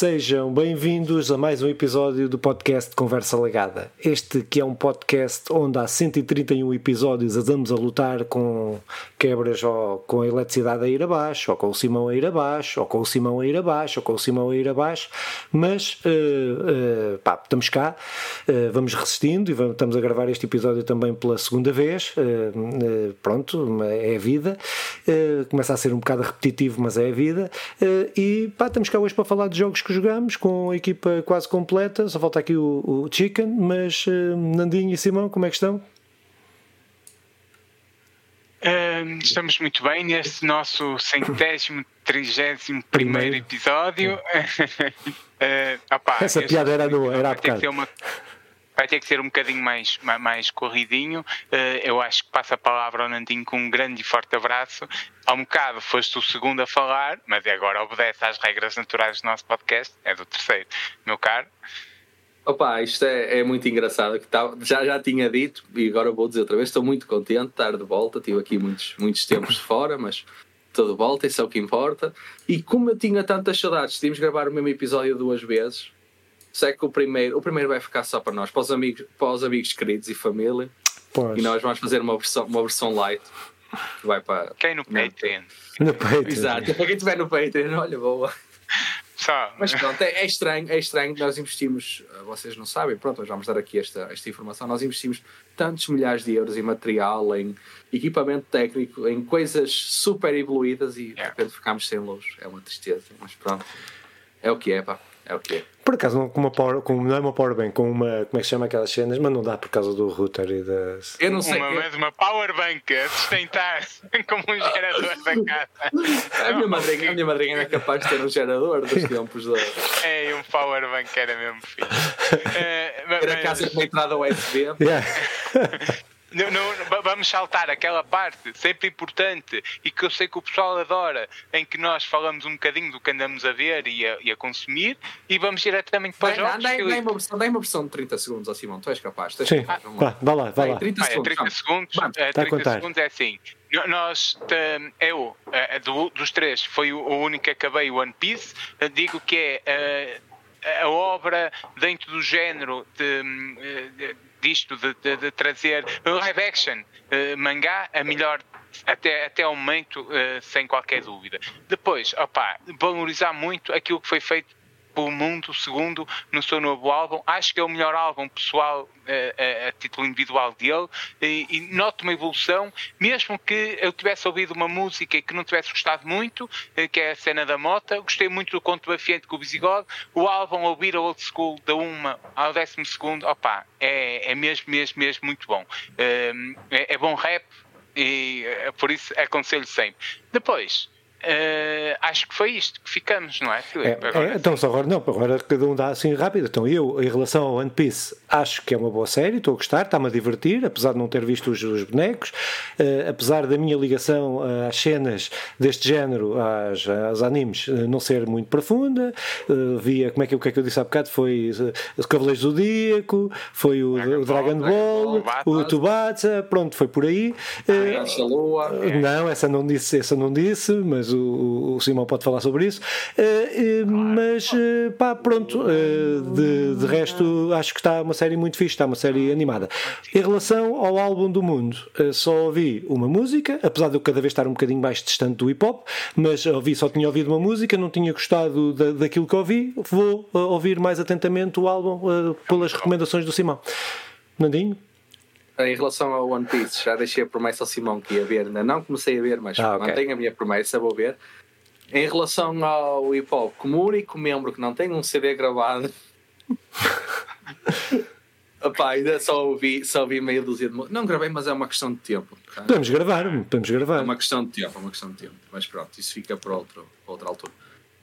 Sejam bem-vindos a mais um episódio do podcast Conversa Legada. Este que é um podcast onde há 131 episódios andamos a lutar com quebras ou com a eletricidade a ir abaixo, ou com o Simão a ir abaixo, ou com o Simão a ir abaixo, ou com o Simão a ir abaixo, mas uh, uh, pá, estamos cá, uh, vamos resistindo e vamos, estamos a gravar este episódio também pela segunda vez. pronto, é a vida. começa a ser um bocado repetitivo, mas é a vida. e pá, estamos cá hoje para falar de jogos que jogamos, com a equipa quase completa. Só falta aqui o, o Chicken, mas Nandinho e Simão, como é que estão? Uh, estamos muito bem neste nosso centésimo, trigésimo primeiro episódio. uh, opa, Essa piada era, no, era ter, que uma, vai ter que ser um bocadinho mais, mais corridinho. Uh, eu acho que passa a palavra ao Nandinho com um grande e forte abraço. Há um bocado foste o segundo a falar, mas agora obedece às regras naturais do nosso podcast. É do terceiro, meu caro. Opa, isto é, é muito engraçado. Que já, já tinha dito, e agora vou dizer outra vez, estou muito contente de estar de volta. Tive aqui muitos, muitos tempos de fora, mas estou de volta, isso é o que importa. E como eu tinha tantas saudades, decidimos gravar o mesmo episódio duas vezes. Sei que o primeiro, o primeiro vai ficar só para nós, para os amigos, para os amigos queridos e família. Pois. E nós vamos fazer uma versão, uma versão light. Vai para. Quem no Patreon? No Patreon. Exato, para quem estiver no Patreon, olha, boa. Só. Mas pronto, é, é, estranho, é estranho. Nós investimos, eh, vocês não sabem, pronto, vamos dar aqui esta, esta informação. Nós investimos tantos milhares de euros em material, em equipamento técnico, em coisas super evoluídas e de repente ficámos sem luz. É uma tristeza, mas pronto, é o que é, pá. É o que é. Por acaso, não, com uma power, com, não é uma powerbank, com uma. Como é que se chama aquelas cenas? Mas não dá por causa do router e das. Eu não sei. Uma, eu... uma powerbank a sustentar como um gerador da casa. A minha, madrinha, a minha madrinha era capaz de ter um gerador dos tempos da. É, um powerbank era mesmo fixe. Uh, era mas... casa com entrada USB. Yeah. Não, não, vamos saltar aquela parte sempre importante e que eu sei que o pessoal adora, em que nós falamos um bocadinho do que andamos a ver e a, e a consumir, e vamos diretamente para os jogos. Dá, dá, uma versão, dá uma versão de 30 segundos ao Simão, tu és capaz. Tu és Sim, capaz, vá, vá lá, vá lá. 30 segundos, ah, é 30 segundos, é, 30 segundos é assim. Nós, eu, é, dos três, foi o único que acabei One Piece. Digo que é a obra dentro do género de, de disto, de, de, de trazer live action, uh, mangá, a melhor até, até ao momento, uh, sem qualquer dúvida. Depois, opa, valorizar muito aquilo que foi feito pelo mundo, segundo, no seu novo álbum. Acho que é o melhor álbum pessoal a, eh, a, eh, a título individual dele e, e, noto uma evolução, mesmo que eu tivesse ouvido uma música que não tivesse gostado muito, eh, que é a cena da mota. Gostei muito do Conto Bafiante com o Visigodo. O álbum Ouvir a Old School da uma ao décimo segundo, opa, é, é mesmo, mesmo, mesmo muito bom. É, é bom rap e por isso aconselho sempre. Depois, Uh, acho que foi isto que ficamos, não é, Filipe? É, é, então, só agora não, agora cada um dá assim rápido. Então, eu, em relação ao One Piece, acho que é uma boa série, estou a gostar, está-me a divertir, apesar de não ter visto os, os bonecos, uh, apesar da minha ligação uh, às cenas deste género, às, às animes, não ser muito profunda. via, como é que, o que é que eu disse há bocado? Foi o Cavaleiros do Zodíaco, foi o Dragon, o Dragon Ball, Ball o Tubatsa, pronto, foi por aí. não, essa não disse, essa não disse, mas o, o Simão pode falar sobre isso. Uh, uh, mas, uh, pá, pronto, de, de, resto, acho que está uma série muito fixe, está uma série animada. Em relação ao álbum do mundo, só ouvi uma música, apesar de eu cada vez estar um bocadinho mais distante do hip hop, mas ouvi, só tinha ouvido uma música, não tinha gostado da, daquilo que ouvi, vou ouvir mais atentamente o álbum pelas recomendações do Simão. Nandinho? Em relação ao One Piece, já deixei a promessa ao Simão que ia ver, ainda não comecei a ver, mas ah, okay. mantenho a minha promessa, vou ver. Em relação ao hip hop, como único membro que não tem um CD gravado, Opa, ainda só ouvi, só ouvi meia dúzia de Não gravei, mas é uma questão de tempo. Tá? Podemos gravar, podemos gravar. É uma questão de tempo, é uma questão de tempo. Mas pronto, isso fica para, outro, para outra altura.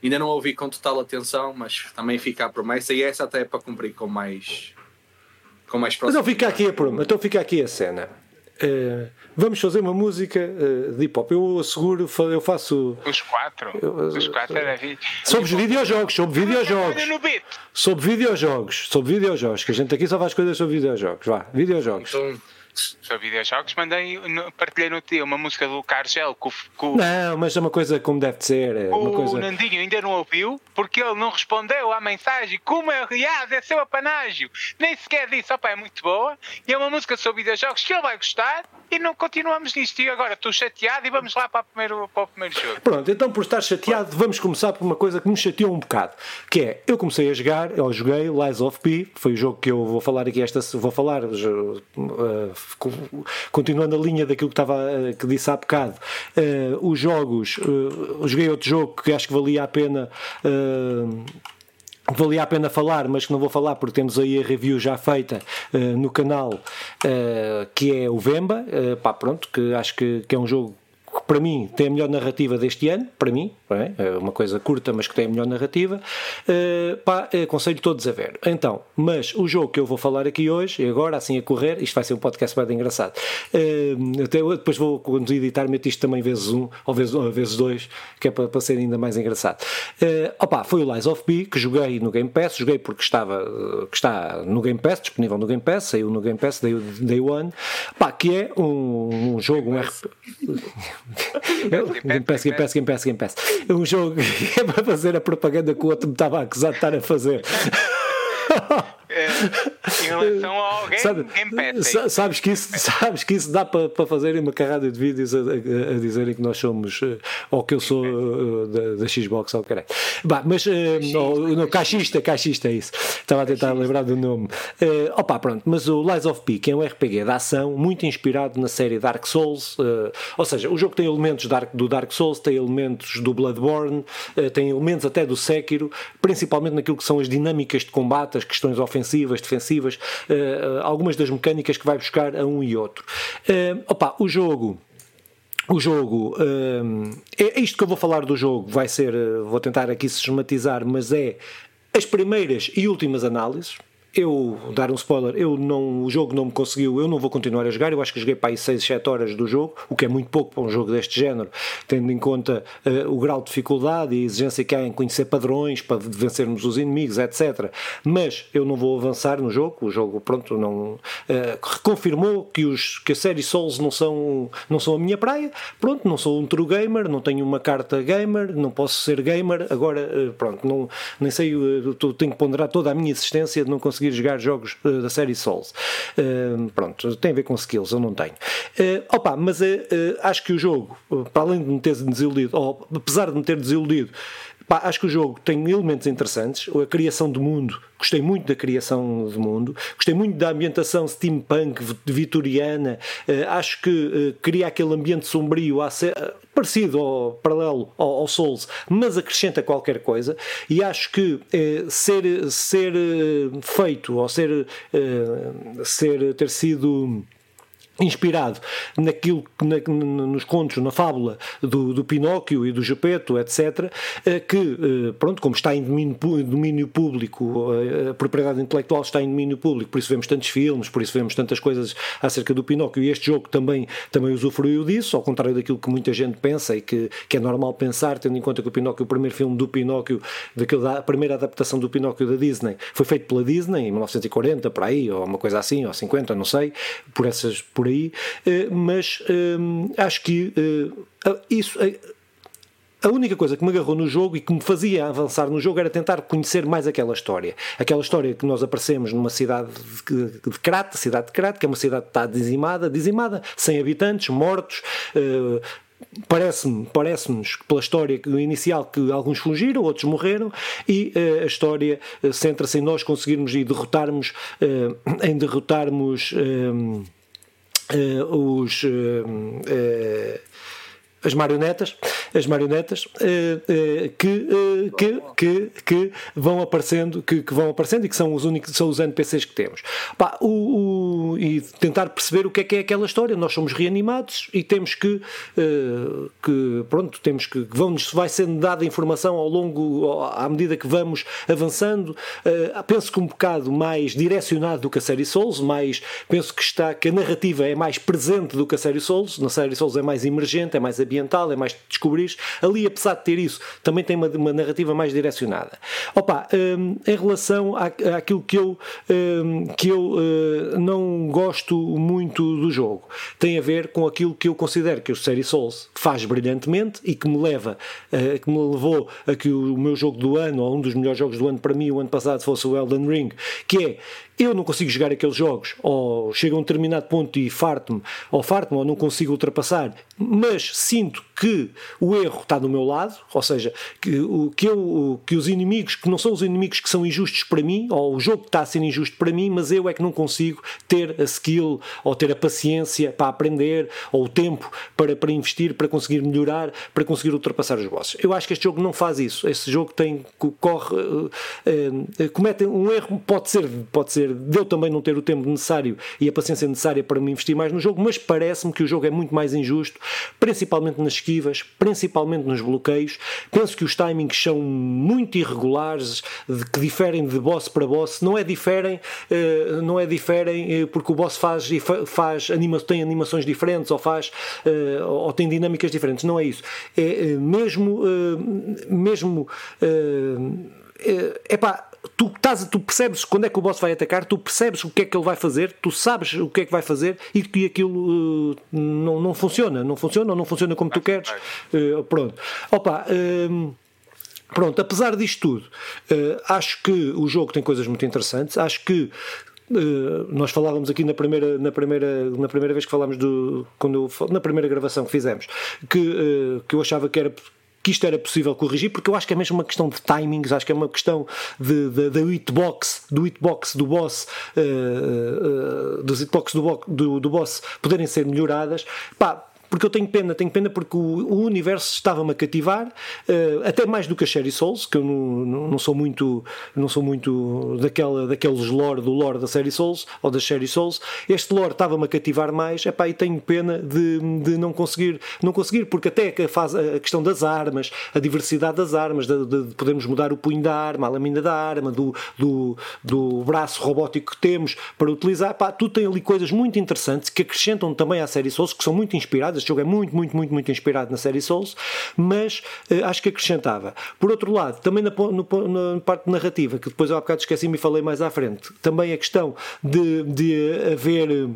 Ainda não ouvi com total atenção, mas também fica a promessa e essa até é para cumprir com mais, com mais Então fica aqui a pronto, então fica aqui a cena. Uh, vamos fazer uma música uh, de hip hop. Eu asseguro, eu faço. Os quatro? Eu, Os quatro era Sobre videojogos, sobre videojogos. Sobre videojogos, sobre videojogos, que a gente aqui só faz coisas sobre videojogos. Vá, videojogos. Então, sobre videojogos, mandei, partilhei no dia uma música do Cargel com, com Não, mas é uma coisa como deve ser. É o coisa... Nandinho ainda não ouviu porque ele não respondeu à mensagem. Como é, aliás, é seu apanágio. Nem sequer disse, opa, é muito boa. E é uma música sobre videojogos que ele vai gostar e não continuamos nisto. E agora estou chateado e vamos lá para o primeiro, para o primeiro jogo. Pronto, então por estar chateado, vamos começar por uma coisa que me chateou um bocado. Que é, eu comecei a jogar, eu joguei Lies of P, foi o jogo que eu vou falar aqui esta vou falar uh, continuando a linha daquilo que estava uh, que disse há bocado uh, os jogos joguei outro jogo que acho que valia a pena valia a pena falar, mas que não vou falar porque temos aí a review já feita uh, no canal, uh, que é o Vemba, uh, pá, pronto, que acho que, que é um jogo que para mim tem a melhor narrativa deste ano, para mim, é? é? uma coisa curta, mas que tem a melhor narrativa, uh, pá, aconselho todos a ver. Então, mas o jogo que eu vou falar aqui hoje, e agora assim a correr, isto vai ser um podcast bem engraçado. Uh, até, depois vou, quando editar, meto isto também vezes um, ou vezes, ou vezes dois, que é para, para ser ainda mais engraçado. Uh, opa, foi o Lies of P, que joguei no Game Pass, joguei porque estava, que está no Game Pass, disponível no Game Pass, saiu no Game Pass, Day, day One, pá, que é um, um jogo, um RP... Game Pass, Game Pass, Game Pass, Game Pass. Um jogo que é para fazer a propaganda que o outro me estava a acusar de estar a fazer. Em relação ao game, Sabe, game Pass. Sabes que, isso, sabes que isso dá para, para fazer uma carrada de vídeos a, a, a dizerem que nós somos, eh, ou que eu sou uh, da, da, Xbox, ou caralho. Bah, mas, uh, no, no, caixista, caixista é isso. Estava a tentar lembrar do nome. Uh, opa, pronto, mas o Lies of P, que é um RPG de ação, muito inspirado na série Dark Souls, uh, ou seja, o jogo tem elementos Dark, do Dark Souls, tem elementos do Bloodborne, tem elementos até do Sekiro, principalmente naquilo que são as dinâmicas de combate, as questões ofensivas ofensivas, defensivas, uh, algumas das mecânicas que vai buscar a um e outro. Uh, opa, o jogo. O jogo, é isto que eu vou falar do jogo, vai ser, vou tentar aqui sistematizar, mas é as primeiras e últimas análises, eu dar um spoiler, eu não, o jogo não me conseguiu, eu não vou continuar a jogar, eu acho que joguei para aí 6, 7 horas do jogo, o que é muito pouco para um jogo deste género, tendo em conta uh, o grau de dificuldade e a exigência que há em conhecer padrões para vencermos os inimigos, etc. Mas eu não vou avançar no jogo, o jogo, pronto, não uh, reconfirmou que, os, que a série Souls não são, não são a minha praia, pronto, não sou um true gamer, não tenho uma carta gamer, não posso ser gamer, agora, uh, pronto, não, nem sei, tenho que ponderar toda a minha existência de não conseguir conseguir jogar jogos uh, da série Souls. Uh, pronto, tem a ver com skills, eu não tenho. Uh, opa, mas acho que o jogo, para além de me ter desiludido, ou apesar de me ter desiludido, Pá, acho que o jogo tem elementos interessantes. A criação do mundo, gostei muito da criação do mundo. Gostei muito da ambientação steampunk vitoriana. Uh, acho que uh, cria aquele ambiente sombrio ser, uh, parecido ou paralelo ao, ao, Souls, mas acrescenta qualquer coisa. E acho que ser, ser feito ou ser, ser ter sido inspirado naquilo na, nos contos, na fábula do, do, Pinóquio e do Gepeto, etc., eh, que, eh, pronto, como está em domínio, domínio, público, eh, a propriedade intelectual está em domínio público, por isso vemos tantos filmes, por isso vemos tantas coisas acerca do Pinóquio, e este jogo também, também usufruiu disso, ao contrário daquilo que muita gente pensa e que, que é normal pensar, tendo em conta que o Pinóquio, o primeiro filme do Pinóquio, daquela, a primeira adaptação do Pinóquio da Disney, foi feito pela Disney em 1940, por aí, ou uma coisa assim, ou 50, não sei, por essas por aí, eh, mas eh, acho que eh, isso. A única coisa que me agarrou no jogo e que me fazia avançar no jogo era tentar conhecer mais aquela história. Aquela história que nós aparecemos numa cidade de, de Crat, cidade de Crat, que é uma cidade que está dizimada, dizimada, sem habitantes, mortos, uh, parece-me parece-nos pela história inicial que alguns fugiram, outros morreram e uh, a história centra-se em nós conseguirmos e derrotarmos uh, em derrotarmos os uh, as marionetas, as marionetas uh, uh, que, uh, que, que, que, vão aparecendo, que, que, vão aparecendo e que são os únicos, são os NPCs que temos. Pá, o, o, e tentar perceber o que é que é aquela história. Nós somos reanimados e temos que, que pronto, temos que, que vai sendo dada informação ao longo, à medida que vamos avançando. penso que um bocado mais direcionado do que a série Souls, mais penso que está que a narrativa é mais presente do que a série Souls. Na série Souls é mais emergente, é mais ambiental, é mais descobrir. Ali, apesar de ter isso, também tem uma, uma narrativa mais direcionada. Opa, um, em relação à, àquilo que eu, um, que eu uh, não, gosto muito do jogo. Tem a ver com aquilo que eu considero que o Série Souls faz brilhantemente e que me leva, uh, que me levou a que o meu jogo do ano, ou um dos melhores jogos do ano para mim, o ano passado, fosse o Elden Ring, que é eu não consigo jogar aqueles jogos, ou chego a um determinado ponto e farto-me, ou farto-me, ou não consigo ultrapassar, mas sinto que o erro está do meu lado, ou seja, que, o, que, eu, que os inimigos, que não são os inimigos que são injustos para mim, ou o jogo está a ser injusto para mim, mas eu é que não consigo ter a skill, ou ter a paciência para aprender, ou o tempo para, para investir, para conseguir melhorar, para conseguir ultrapassar os bosses. Eu acho que este jogo não faz isso. Este jogo tem, corre, uh, uh, comete um erro, pode ser, pode ser de eu também não ter o tempo necessário e a paciência necessária para me investir mais no jogo, mas parece-me que o jogo é muito mais injusto, principalmente nas principalmente nos bloqueios. Penso que os timings são muito irregulares, que diferem de boss para boss. Não é diferem, eh, não é diferem eh, porque o boss faz, faz anima, tem animações diferentes ou faz eh, ou tem dinâmicas diferentes. Não é isso. É mesmo, mesmo é pá, tu, estás, tu percebes quando é que o boss vai atacar, tu percebes o que é que ele vai fazer, tu sabes o que é que vai fazer e que aquilo uh, não, não funciona, não funciona ou não funciona como tu queres. Uh, pronto. Opa. Uh, Pronto, apesar disto tudo, uh, acho que o jogo tem coisas muito interessantes. Acho que nós falávamos aqui na primeira, na primeira, na primeira vez que falámos do, quando eu, na primeira gravação que fizemos, que, que eu achava que era que isto era possível corrigir, porque eu acho que é mesmo uma questão de timings, acho que é uma questão de, de, de hitbox, do hitbox do boss, uh, uh, dos hitbox do, do, do boss poderem ser melhoradas. Pá, porque eu tenho pena, tenho pena porque o, universo estava-me a cativar, uh, até mais do que a Sherry Souls, que eu não, não, não, sou muito, não sou muito daquela, daqueles lore do lore da série Souls ou da Sherry Souls. Este lore estava-me a cativar mais, epá, e tenho pena de, de não conseguir, não conseguir, porque até a, faz, a questão das armas, a diversidade das armas, de, de, de podermos mudar o punho da arma, a lâmina da arma, do, do, do braço robótico que temos para utilizar, epá, tudo tem ali coisas muito interessantes que acrescentam também à série Souls, que são muito inspiradas este jogo é muito, muito, muito, muito inspirado na série Souls, mas uh, acho que acrescentava. Por outro lado, também na, no, na parte narrativa, que depois há bocado esqueci-me e falei mais à frente, também a questão de, de haver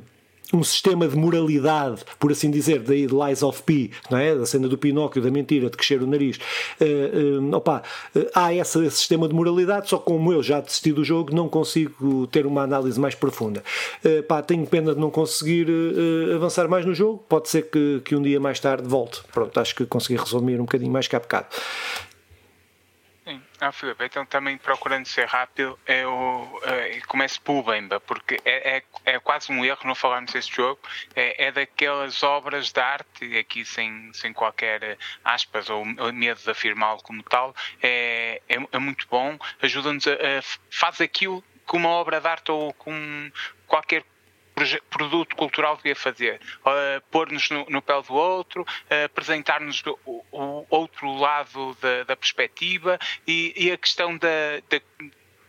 um sistema de moralidade, por assim dizer, da Lies of P, não é? da cena do Pinóquio, da mentira, de crescer o nariz. Uh, uh, opa, uh, há esse, esse, sistema de moralidade, só como eu já desisti do jogo, não consigo ter uma análise mais profunda. Uh, pá, tenho pena de não conseguir avançar mais no jogo, pode ser que, que um dia mais tarde volte. Pronto, acho que consegui resumir um bocadinho mais que há bocado. Ah, Filipe, então também procurando ser rápido, eu uh, começo pelo Bemba, porque é, é, é, quase um erro não falarmos deste jogo. É, é daquelas obras de arte, aqui sem, sem qualquer aspas ou, ou medo de afirmá-lo como tal, é, é, é muito bom, ajuda-nos a, a. faz aquilo que uma obra de arte ou com qualquer produto cultural devia fazer. Uh, Pôr-nos no, no pé do outro, uh, apresentar-nos o, o, outro lado da, da perspectiva e, e, a questão da,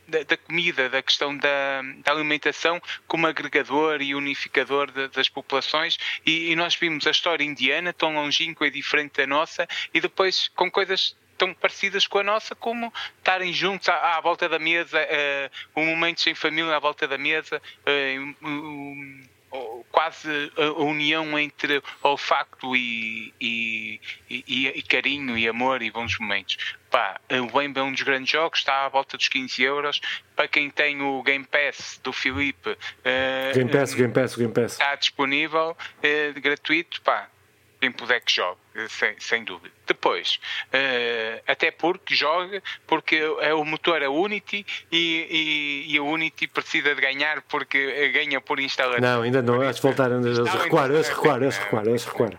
da, da, comida, da questão da, alimentação como agregador e unificador de, das populações. E, e, nós vimos a história indiana, tão longínqua e diferente da nossa, e depois com coisas tão parecidas com a nossa, como estarem juntos à, à volta da mesa, uh, um momento sem família à volta da mesa, uh, um, quase a união entre olfacto e, e, e, e, carinho e amor e bons momentos. Pá, o Bemba é um dos grandes jogos, está à volta dos 15 euros. Para quem tem o Game Pass do Filipe, uh, Game Pass, Game Pass, Game Pass. está disponível, gratuito. Pá, quem puder que jogue, sem, sem dúvida. Depois, uh, até porque joga, porque é o motor é Unity e, e, e, a Unity precisa de ganhar porque ganha por instalação. Não, ainda não, acho que voltaram a recuar, eles recuar, eles recuar, eles recuar.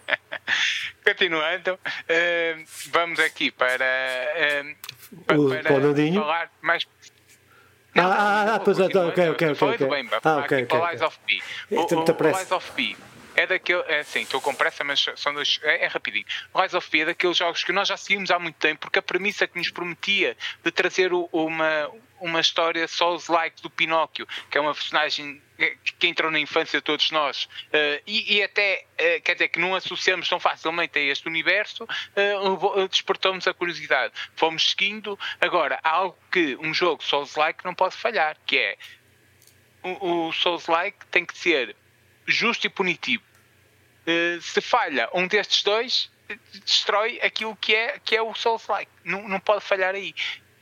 Continuando, uh, vamos aqui para, uh, para, o, para falar mais não, ah, ah, ah, pois é, ok, ok, ok. Foi do Bemba, ah, ok, ok. Lies of P. O, o, o Lies of P é daquele. É assim, estou com pressa, mas são dois. É, é rapidinho. Rise of P é daqueles jogos que nós já seguimos há muito tempo, porque a premissa que nos prometia de trazer uma, uma história Souls-like do Pinóquio, que é uma personagem que entrou na infância de todos nós uh, e, e, até uh, quer dizer que não associamos tão facilmente a este universo uh, despertou-nos a curiosidade fomos seguindo agora há algo que um jogo Souls-like não pode falhar que é o, o Souls-like tem que ser justo e punitivo. Uh, se falha um destes dois, destrói aquilo que é, que é o Souls-like. Não, não pode falhar aí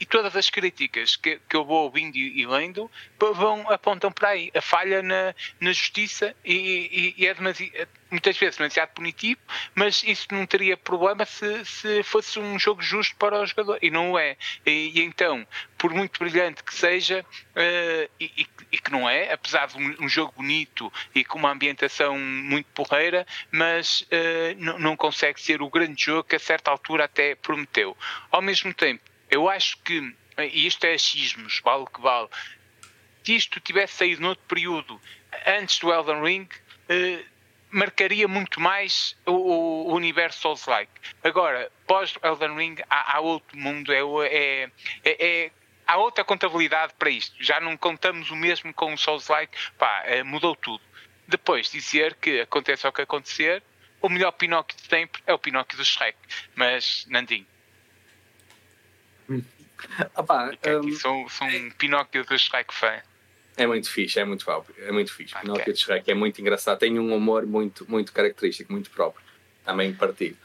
e todas as críticas que, que eu vou ouvindo e, lendo vão, apontam para aí. A falha na, na justiça e, e, e é demasiado, muitas vezes demasiado punitivo, mas isso não teria problema se, se fosse um jogo justo para o jogador. E não é. E, e então, por muito brilhante que seja, uh, e, e, que não é, apesar de um, um, jogo bonito e com uma ambientação muito porreira, mas uh, não consegue ser o grande jogo que a certa altura até prometeu. Ao mesmo tempo, eu acho que, e isto é achismos, vale o que vale, se isto tivesse saído noutro período antes do Elden Ring, eh, marcaria muito mais o, o universo Souls-like. Agora, pós Elden Ring, há, há outro mundo, é, é, é, é, há outra contabilidade para isto. Já não contamos o mesmo com o Souls-like, pá, eh, mudou tudo. Depois dizer que aconteça o que acontecer, o melhor Pinóquio de sempre é o Pinóquio do Shrek. Mas, Nandinho, Opa, é um, sou, sou um Pinóquio do Shrek fã. É muito fixe, é muito, é muito fixe. Okay. Pinóquio de Shrek é muito engraçado, tem um humor muito, muito característico, muito próprio, também partido.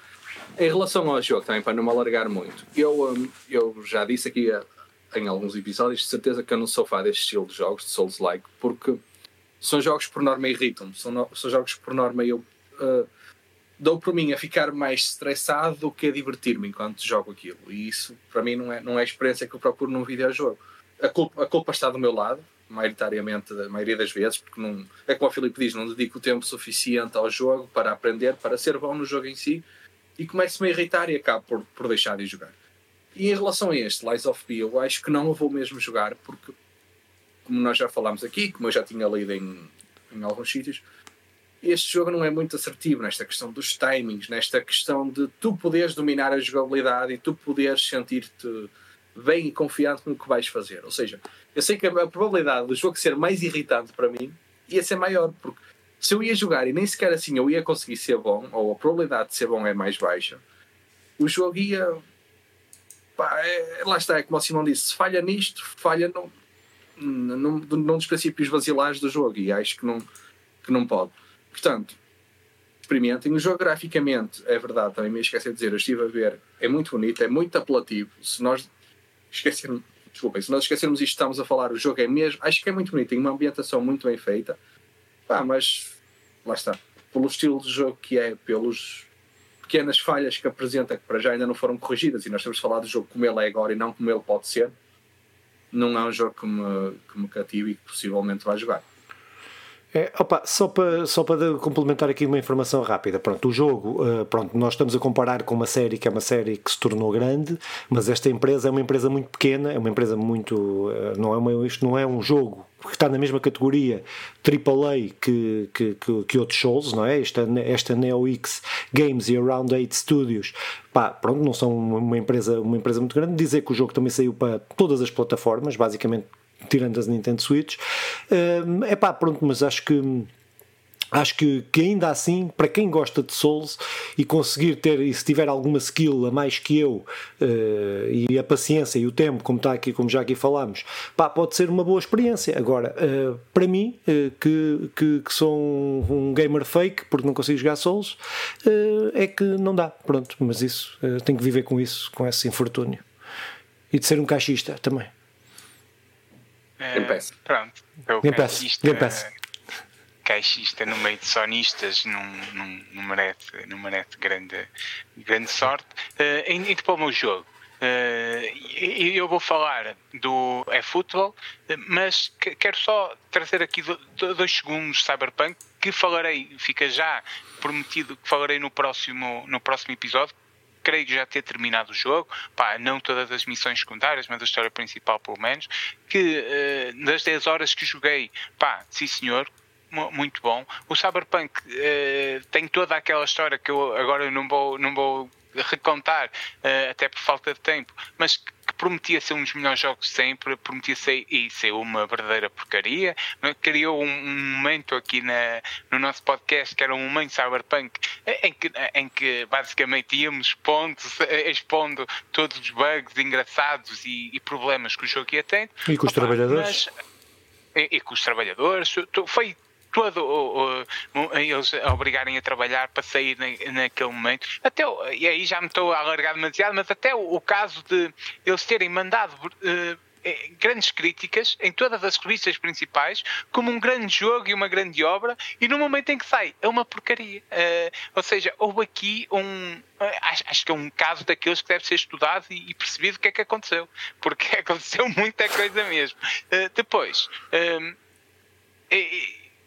Em relação ao jogo, também para não me alargar muito, eu, um, eu já disse aqui uh, em alguns episódios, de certeza que eu não sou fã deste estilo de jogos, de Souls-like, porque são jogos por norma irritam-me, são, no, são jogos por norma eu uh, dou por mim a ficar mais estressado do que a divertir-me enquanto jogo aquilo. E isso, para mim, não é, não é a experiência que eu procuro num videojogo. A culpa, a culpa está do meu lado, maioritariamente, a maioria das vezes, porque não, é como o Filipe diz, não dedico tempo suficiente ao jogo para aprender, para ser bom no jogo em si, e começo-me a irritar e acabo por, por deixar de jogar. E em relação a este, Lies of P, eu acho que não o vou mesmo jogar, porque, como nós já falámos aqui, como eu já tinha lido em, em alguns sítios, este jogo não é muito assertivo nesta questão dos timings, nesta questão de tu poderes dominar a jogabilidade e tu poderes sentir-te bem e confiante no que vais fazer. Ou seja, eu sei que a probabilidade do jogo ser mais irritante para mim ia ser maior, porque se eu ia jogar e nem sequer assim eu ia conseguir ser bom, ou a probabilidade de ser bom é mais baixa, o jogo ia. Pá, é, lá está, é como o Simão disse: se falha nisto, falha num, num, dos princípios basilares do jogo, e acho que não, que não pode. Portanto, experimentem. O jogo graficamente, é verdade, também me esqueci de dizer, eu estive a ver, é muito bonito, é muito apelativo. Se nós esquecermos, desculpem, se nós esquecermos isto, estamos a falar, o jogo é mesmo, acho que é muito bonito, tem uma ambientação muito bem feita. Pá, mas lá está. Pelo estilo de jogo que é, pelos pequenas falhas que apresenta, que para já ainda não foram corrigidas, e nós temos falado do jogo como ele é agora e não como ele pode ser, não é um jogo que me, que me cative e que possivelmente vai jogar. É, opa, só para, só para complementar aqui uma informação rápida. Pronto, o jogo, uh, pronto, nós estamos a comparar com uma série que é uma série que se tornou grande, mas esta empresa é uma empresa muito pequena, é uma empresa muito. Uh, não é uma, isto não é um jogo que está na mesma categoria AAA que, que, que, que outros shows, não é? Esta, esta NeoX Games e Around 8 Studios, pá, pronto, não são uma empresa, uma empresa muito grande. Dizer que o jogo também saiu para todas as plataformas, basicamente tirando as Nintendo Switch. É uh, pá, pronto, mas acho que acho que, que ainda assim, para quem gosta de Souls e conseguir ter, e se tiver alguma skill a mais que eu, uh, e a paciência e o tempo, como está aqui, como já aqui falámos, pá, pode ser uma boa experiência. Agora, uh, para mim, uh, que, que, que, sou um, um, gamer fake, porque não consigo jogar Souls, é que não dá, pronto, mas isso, tenho que viver com isso, com esse infortúnio. E de ser um caixista também. Game Pass. Pronto. Eu Game Pass. Game Pass. Caixista no meio de sonistas não, não, não, merece, não merece grande, grande sorte. Uh, indo para o meu jogo. Uh, eu vou falar do é futebol, mas quero só trazer aqui dois segundos Cyberpunk que falarei, fica já prometido que falarei no próximo, no próximo episódio, creio já ter terminado o jogo, pá, não todas as missões secundárias, mas a história principal pelo menos, que uh, das 10 horas que joguei, pá, sim senhor, muito bom. O Cyberpunk uh, tem toda aquela história que eu agora não vou, não vou recontar, uh, até por falta de tempo, mas prometia ser um dos melhores jogos sempre, prometia ser e ser uma verdadeira porcaria. Criou um, um momento aqui na, no nosso podcast que era um momento cyberpunk em que, em que basicamente íamos expondo, expondo todos os bugs engraçados e, e problemas que o jogo ia tendo. E com os Opa, trabalhadores? Mas, e, e com os trabalhadores. Foi todo eles a obrigarem a trabalhar para sair na, naquele momento. Até, e aí já me estou a alargar demasiado, mas até o, o caso de eles terem mandado uh, grandes críticas em todas as revistas principais como um grande jogo e uma grande obra e no momento em que sai é uma porcaria uh, ou seja, houve aqui um acho, que é um caso daqueles que deve ser estudado e, percebido o que é que aconteceu porque aconteceu muita coisa mesmo uh, depois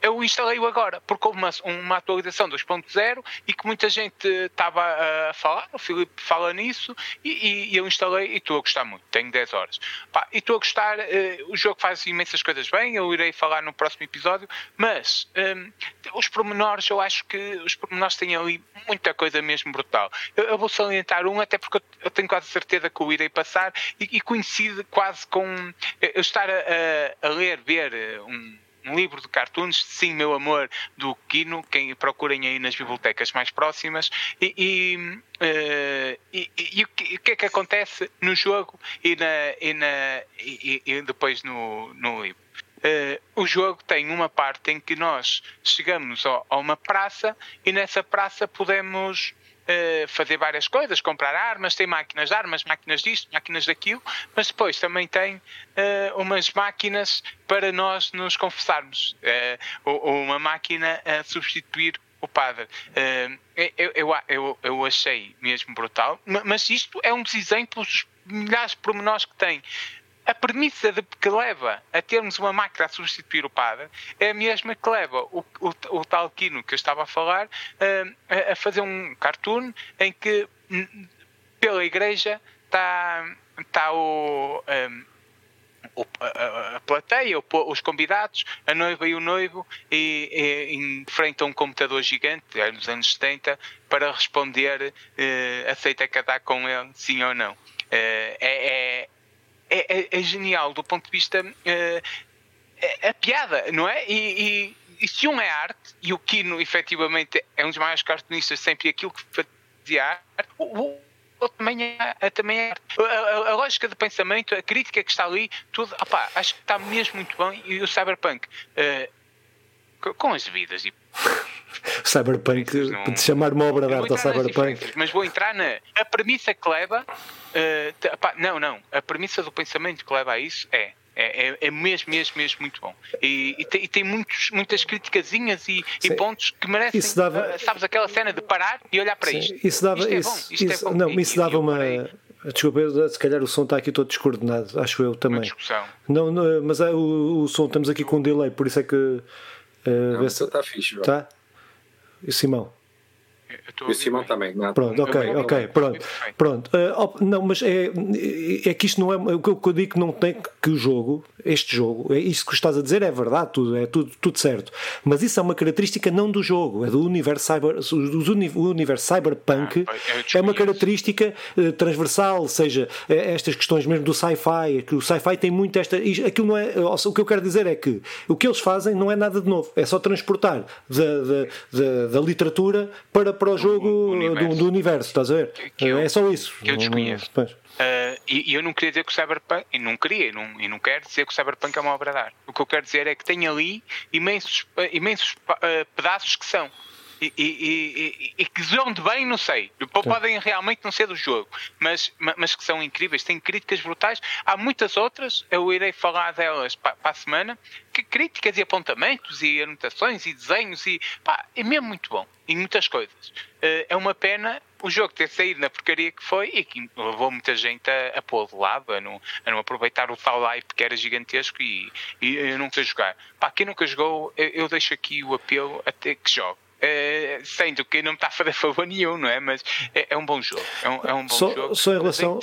eu instalei-o agora, porque houve uma, uma atualização 2.0 e que muita gente estava a falar, o Filipe fala nisso, e, e eu instalei e estou a gostar muito, tenho 10 horas. Pá, e estou a gostar, uh, o jogo faz imensas coisas bem, eu irei falar no próximo episódio, mas um, os pormenores, eu acho que os pormenores têm ali muita coisa mesmo brutal. Eu, eu vou salientar um, até porque eu, eu, tenho quase certeza que o irei passar, e, e coincide quase com eu estar a, a, a ler, ver um um livro de cartoons, sim, meu amor, do Kino, quem procurem aí nas bibliotecas mais próximas, e, e, uh, e, e o, que, é que acontece no jogo e, na, e, na, e depois no, no livro. Uh, o jogo tem uma parte em que nós chegamos a uma praça e nessa praça podemos uh, fazer várias coisas, comprar armas, tem máquinas de armas, máquinas disto, máquinas daquilo, mas depois também tem uh, umas máquinas para nós nos confessarmos, uh, uma máquina a substituir o padre. Eu, eu, eu, eu achei mesmo brutal, mas isto é um dos exemplos milhares de pormenores que tem a premissa de, que leva a termos uma máquina a substituir o padre é a mesma que leva o, o, o tal Kino que eu estava a falar uh, a, a, fazer um cartoon em que pela igreja está, está o, um, o, a, a, plateia, os convidados, a noiva e o noivo, e, e enfrentam um computador gigante, é nos anos 70, para responder uh, aceita casar com ele, sim ou não. Uh, é, é é, é, é genial do ponto de vista. Uh, é, piada, não é? E, e, e, se um é arte, e o Kino efetivamente é um dos maiores cartunistas, sempre aquilo que fazia arte, o, também é, também é a, a, a, lógica de pensamento, a crítica que está ali, tudo, opá, acho que está mesmo muito bem. E o Cyberpunk, uh, com as vidas e Cyberpunk, não, de chamar uma obra de arte ao Cyberpunk. Mas vou entrar na a premissa que leva. Uh, pá, não, não. A premissa do pensamento que leva a isso é. É, é, é mesmo, mesmo, mesmo muito bom. E, e, tem, e tem, muitos, muitas criticazinhas e, e, pontos que merecem. Isso dava... Uh, sabes, aquela cena de parar e olhar para Sim, isto. Isso dava. Isto é isso, bom, isto é isso, é bom. Não, isso dava uma. Desculpa, se calhar o som está aqui todo descoordenado, acho eu também. Uma discussão. Não, não mas é, o, o som, estamos aqui com um delay, por isso é que. Uh, não, está fixe, Está? E Simão? E o Simão também. Nada. Pronto, ok, ok, pronto. pronto. Uh, não, mas é, é que isto não é. O que eu digo que não tem que o jogo, este jogo, é isso que estás a dizer é verdade, tudo, é tudo, tudo certo. Mas isso é uma característica não do jogo, é do universo cyber, do universo cyberpunk. Ah, é uma característica uh, transversal, seja é, estas questões mesmo do sci-fi, é que o sci-fi tem muito esta. Aquilo não é. O que eu quero dizer é que o que eles fazem não é nada de novo, é só transportar da, da, da, da literatura para, para o jogo universo. Do, do, universo, estás a ver? Que eu, é só isso. Que eu desconheço. Uh, e, e, eu não queria dizer que o Cyberpunk, e não queria, e não, e não quero dizer que o Cyberpunk é uma obra de arte. O que eu quero dizer é que tem ali imensos, uh, imensos uh, pedaços que são e, e, e, que de onde vêm, não sei. Podem realmente não ser do jogo, mas, mas que são incríveis. Tem críticas brutais. Há muitas outras, eu irei falar delas para, para a semana. Que críticas e apontamentos e anotações e desenhos e pá, é mesmo muito bom em muitas coisas. Uh, é uma pena o jogo ter saído na porcaria que foi e que levou muita gente a, a pôr de lado, a não, a não aproveitar o tal hype que era gigantesco e, e eu nunca jogar. Pá, quem nunca jogou, eu, eu deixo aqui o apelo até que jogue. Uh, sendo que não está a fazer favor nenhum, não é? Mas é, é um bom jogo. É um, é um bom só, jogo. Só em relação.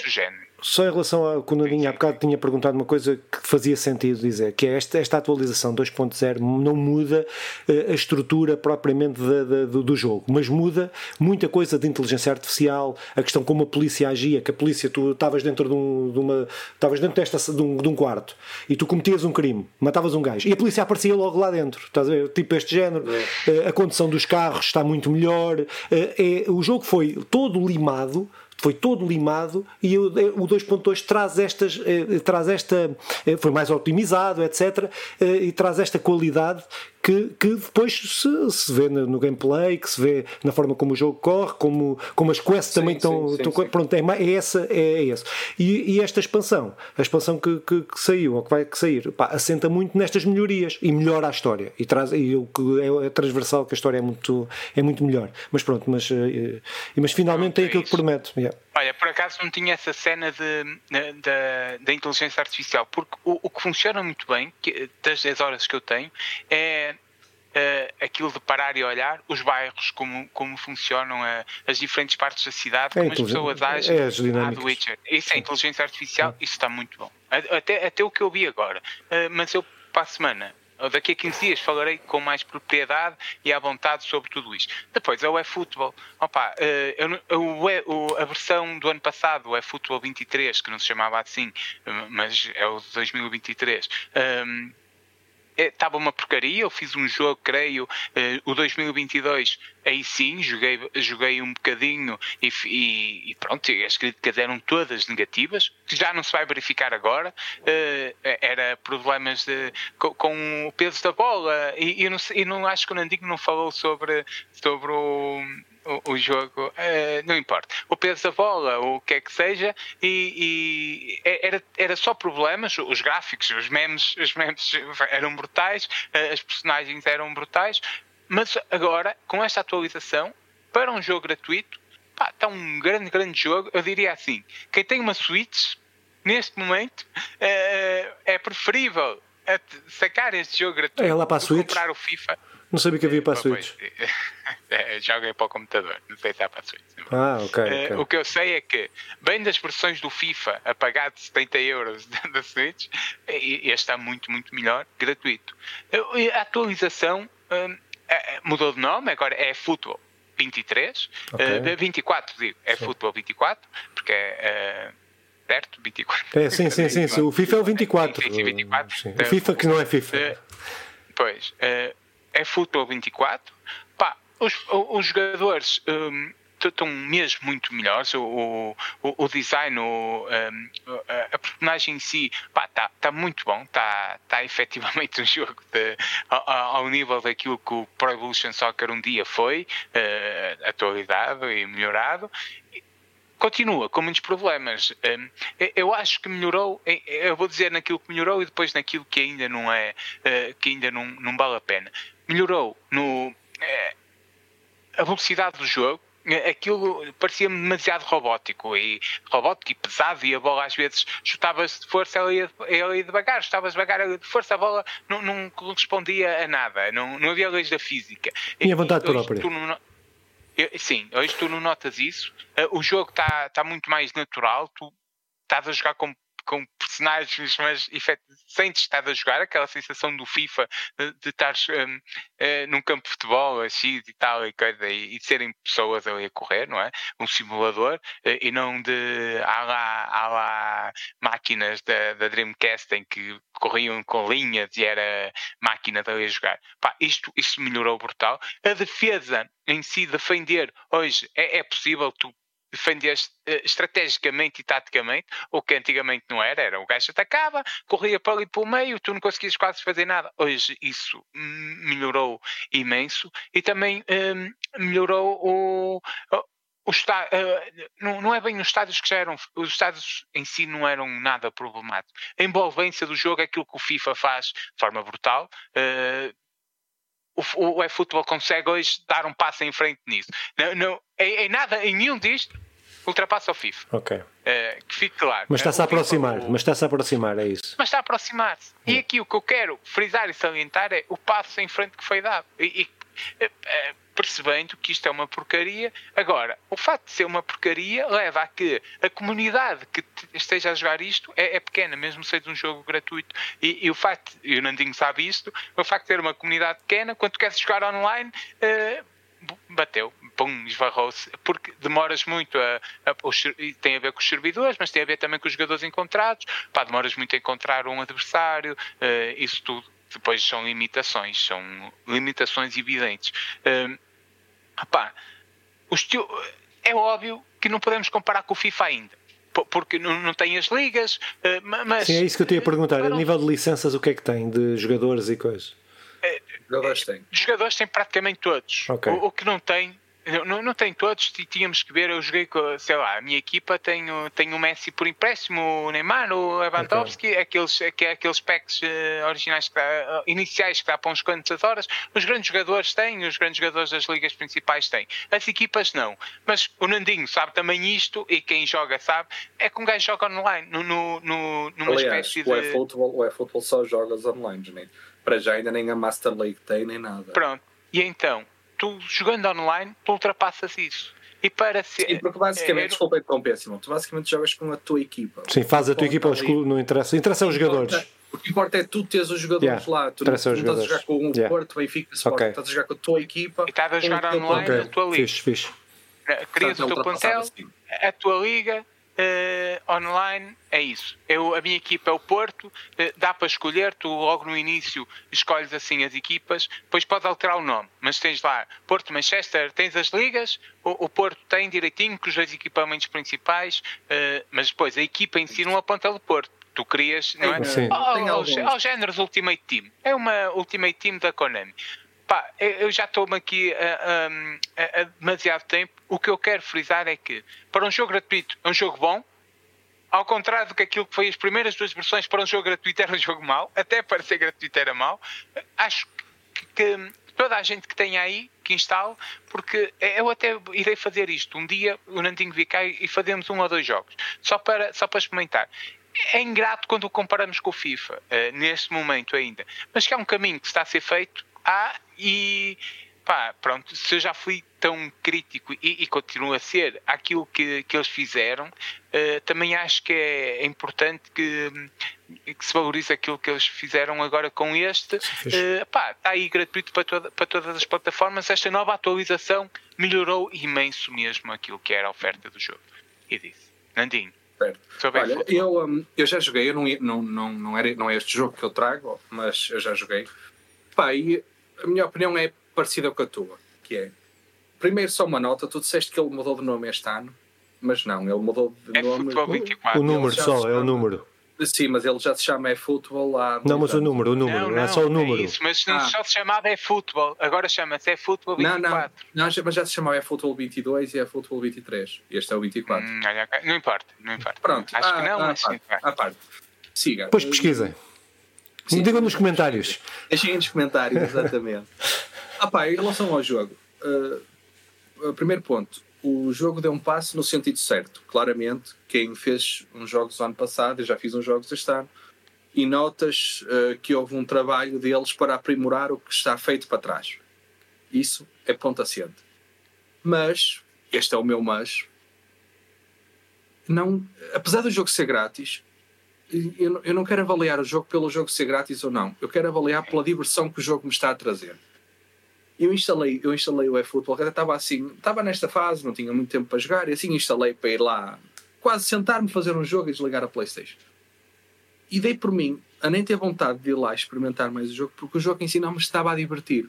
Só em relação a quando a Ninha há bocado tinha perguntado uma coisa que fazia sentido dizer, que é esta, esta atualização 2.0 não muda uh, a estrutura propriamente de, do jogo, mas muda muita coisa de inteligência artificial, a questão como a polícia agia, que a polícia, tu estavas dentro de, um, de uma. estavas dentro desta, de, um, de um quarto e tu cometias um crime, matavas um gajo, e a polícia aparecia logo lá dentro, estás a ver? Tipo este género, uh, a condução dos carros está muito melhor, uh, é, o jogo foi todo limado foi todo limado e o, o 2.2 traz estas, eh, traz esta, eh, foi mais otimizado, etc. Eh, e traz esta qualidade que, que depois se, se vê no, gameplay, que se vê na forma como o jogo corre, como, como as quests sim, também estão. Sim, sim, pronto, é, é, essa, é, é esse. E, e, esta expansão, a expansão que, que, que, saiu, ou que vai que sair, pá, assenta muito nestas melhorias e melhora a história. E, traz, e o que é, é transversal, que a história é muito, é muito melhor. Mas pronto, mas, eh, mas finalmente tem aquilo que promete. Yeah. Olha, por acaso não tinha essa cena da inteligência artificial, porque o, o, que funciona muito bem, que, das 10 horas que eu tenho, é uh, aquilo de parar e olhar os bairros, como, como funcionam uh, as diferentes partes da cidade, é como as pessoas agem é à Witcher. Isso é inteligência artificial, isso está muito bom. Até, até o que eu vi agora. Uh, mas eu, para a semana, daqui a 15 dias falarei com mais propriedade e à vontade sobre tudo isto. Depois é o eFootball. Opa, eh, a versão do ano passado, o eFootball 23, que não se chamava assim, mas é o de 2023. Um, estava é, uma porcaria. Eu fiz um jogo, creio, eh, o 2022, aí sim, joguei, joguei um bocadinho e, e, e pronto, as críticas eram todas negativas, que já não se vai verificar agora. Uh, era problemas de, com, com, o peso da bola e, e, não, e não acho que o Nandinho não falou sobre, sobre o o, o jogo, uh, não importa, o peso da bola, o que é que seja, e, e, era, era só problemas, os gráficos, os memes, os memes eram brutais, uh, as personagens eram brutais, mas agora, com esta atualização, para um jogo gratuito, pá, está um grande, grande jogo, eu diria assim, quem tem uma Switch, neste momento, uh, é preferível sacar este jogo gratuito é lá para a Switch. comprar o FIFA não sabia que havia para a Switch. É, joguei para o computador, não sei se há para a Switch. Ah, ok. okay. Uh, o que eu sei é que, bem das versões do FIFA a pagar de 70 euros da Switch, este está muito, muito melhor, gratuito. A atualização uh, mudou de nome, agora é Football 23, okay. uh, 24, digo, é sim. Football 24, porque é. Perto, 24. É, sim, sim, sim, sim. O FIFA é o 24. Sim, sim, 24. Sim. O FIFA que não é FIFA. Pois, é Futebol 24. Pá, os, os jogadores um, estão mesmo muito melhores. O, o, o design, o, um, a personagem em si, está tá muito bom. Está tá efetivamente um jogo de, ao, ao, nível daquilo que o Pro Evolution Soccer um dia foi, uh, atualizado e melhorado continua com muitos problemas. Hum, eu acho que melhorou, eu vou dizer naquilo que melhorou e depois naquilo que ainda não é, uh, que ainda não, não vale a pena melhorou no, é, a velocidade do jogo. Aquilo parecia-me demasiado robótico e robótico e pesado e a bola às vezes chutava-se de força ela ia, ela ia devagar, estava devagar de força a bola não, não correspondia a nada não, não havia leis da física tinha vontade própria não, sim, hoje tu não notas isso. O jogo está tá muito mais natural tu estás a jogar com com personagens, mas sentes estar a jogar, aquela sensação do FIFA de, estar um, uh, eh, num campo de futebol, assim e tal, e, coisa, e, de serem pessoas ali a correr, não é? Um simulador, uh, e não de há lá, há lá máquinas da, da Dreamcast em que corriam com linhas e era máquina de a jogar. Pá, isto, isto melhorou brutal. A defesa em si, defender hoje, é, é possível tu defendias uh, estrategicamente e taticamente, o que antigamente não era, era o gajo atacava, corria para ali para o meio, tu não conseguias quase fazer nada. Hoje isso melhorou imenso e também um, melhorou o, o está, uh, não, não, é bem os estádios que já eram, os estádios em si não eram nada problemáticos. A envolvência do jogo é aquilo que o FIFA faz de forma brutal. Uh, o, o eFootball consegue hoje dar um passo em frente nisso. Não, não, em, em nada, em nenhum disto, ultrapassa o FIFA. Ok. Uh, que fique claro. Mas está-se a aproximar, o... mas está-se a aproximar, é isso. Mas está a aproximar-se. E hum. aqui o que eu quero frisar e salientar é o passo em frente que foi dado. E, e uh, percebendo que isto é uma porcaria. Agora, o facto de ser uma porcaria leva a que a comunidade que esteja a jogar isto é, é pequena, mesmo sendo um jogo gratuito. E, e, o facto, e o Nandinho sabe isto, o facto de ter uma comunidade pequena, quando queres jogar online, uh, bateu, pum, esbarrou-se, porque demoras muito a, a, a, tem a ver com os servidores, mas tem a ver também com os jogadores encontrados, pá, demoras muito a encontrar um adversário, uh, isso tudo depois são limitações, são limitações evidentes. Uh, Epá, é óbvio que não podemos comparar com o FIFA ainda porque não, não tem as ligas, eh, mas... Sim, é isso que eu tinha a perguntar. A nível de licenças, o que é que tem de jogadores e coisas? Jogadores têm. Jogadores têm praticamente todos. Okay. O, o, que não tem não, não tem todos, tínhamos que ver. Eu joguei com, sei lá, a minha equipa tem, tem o Messi por empréstimo, o Neymar, o Lewandowski, okay. aqueles, aqueles packs uh, originais, que dá, uh, iniciais que dá para uns quantas horas. Os grandes jogadores têm, os grandes jogadores das ligas principais têm. As equipas não. Mas o Nandinho sabe também isto, e quem joga sabe, é que um gajo joga online, no, no, no, numa Aliás, espécie de. O eFootball, o eFootball só jogas online. Para já ainda nem a Master League tem, nem nada. Pronto. E então, tu jogando online, tu ultrapassas isso. E para ser. Sim, porque basicamente, é, desculpa interromper, Simão, tu basicamente jogas com a tua equipa. Sim, faz a tua equipa, escudo, não interessa. Interessa os jogadores. O que importa é tu teres os jogadores yeah, lá. Tu não, não estás a jogar com o yeah. Porto, Benfica, Sport, okay. estás a jogar com a tua equipa. E estás a jogar online okay. na tua liga. Fixe, fixe. Crias o teu plantel, a tua liga, Uh, online é isso. Eu, a minha equipa é o Porto, uh, dá para escolher, tu logo no início escolhes assim as equipas, depois podes alterar o nome, mas tens lá Porto, Manchester, tens as ligas, o, o Porto tem direitinho com os dois equipamentos principais, uh, mas depois a equipa em si não aponta do Porto. Tu crias, não é? Sim. Ao, ao género Ultimate Team. É uma Ultimate Team da Konami. Pá, eu já estou-me aqui a, a, a, demasiado tempo. O que eu quero frisar é que, para um jogo gratuito, é um jogo bom. Ao contrário do que aquilo que foi as primeiras duas versões, para um jogo gratuito era um jogo mau. Até para ser gratuito era mau. Acho que, que toda a gente que tem aí, que instale, porque eu até irei fazer isto. Um dia o Nandinho vir cá e fazemos um ou dois jogos. Só para, só para experimentar é ingrato quando o comparamos com o FIFA, uh, neste momento ainda. Mas que é um caminho que está a ser feito há e pá, pronto, se eu já fui tão crítico e, e continuo a ser aquilo que, que eles fizeram, uh, também acho que é, é importante que, que, se valorize aquilo que eles fizeram agora com este. Uh, pá, está aí gratuito para, toda, para todas as plataformas. Esta nova atualização melhorou imenso mesmo aquilo que era a oferta do jogo. E disse, Nandinho. Olha, eu, um, eu já joguei, eu não, não, não, não, era, não é este jogo que eu trago, mas eu já joguei. Pá, e a minha opinião é parecida com a tua, que é primeiro só uma nota, tu disseste que ele mudou de nome este ano, mas não, ele mudou de é nome. O número só, é o número. Sim, mas ele já se chama é futebol há. Não, mas o número, o número, não, não, é só o número. É isso, mas ah. só se chamava é futebol, agora chama-se é futebol 24. Não, não, não, mas já se chamava é futebol 22 e é futebol 23. Este é o 24. Hum, não importa, não importa. Pronto, acho ah, que não, ah, mas sim. À parte. Siga. Depois pesquisem. Sim, Digam nos comentários. Deixem nos comentários, exatamente. ah pá, em relação ao jogo, uh, primeiro ponto, o jogo deu um passo no sentido certo. Claramente, quem fez uns jogos no ano passado, eu já fiz uns jogos este ano, e notas uh, que houve um trabalho deles para aprimorar o que está feito para trás. Isso é ponto assente. Mas, este é o meu mas, não, apesar do jogo ser grátis, eu, eu não quero avaliar o jogo pelo jogo ser grátis ou não. Eu quero avaliar pela diversão que o jogo me está a trazer. Eu instalei, eu instalei o eFootball, estava assim, estava nesta fase, não tinha muito tempo para jogar, e assim instalei para ir lá, quase sentar-me, fazer um jogo e desligar a Playstation. E dei por mim a nem ter vontade de ir lá experimentar mais o jogo, porque o jogo em si não me estava a divertir.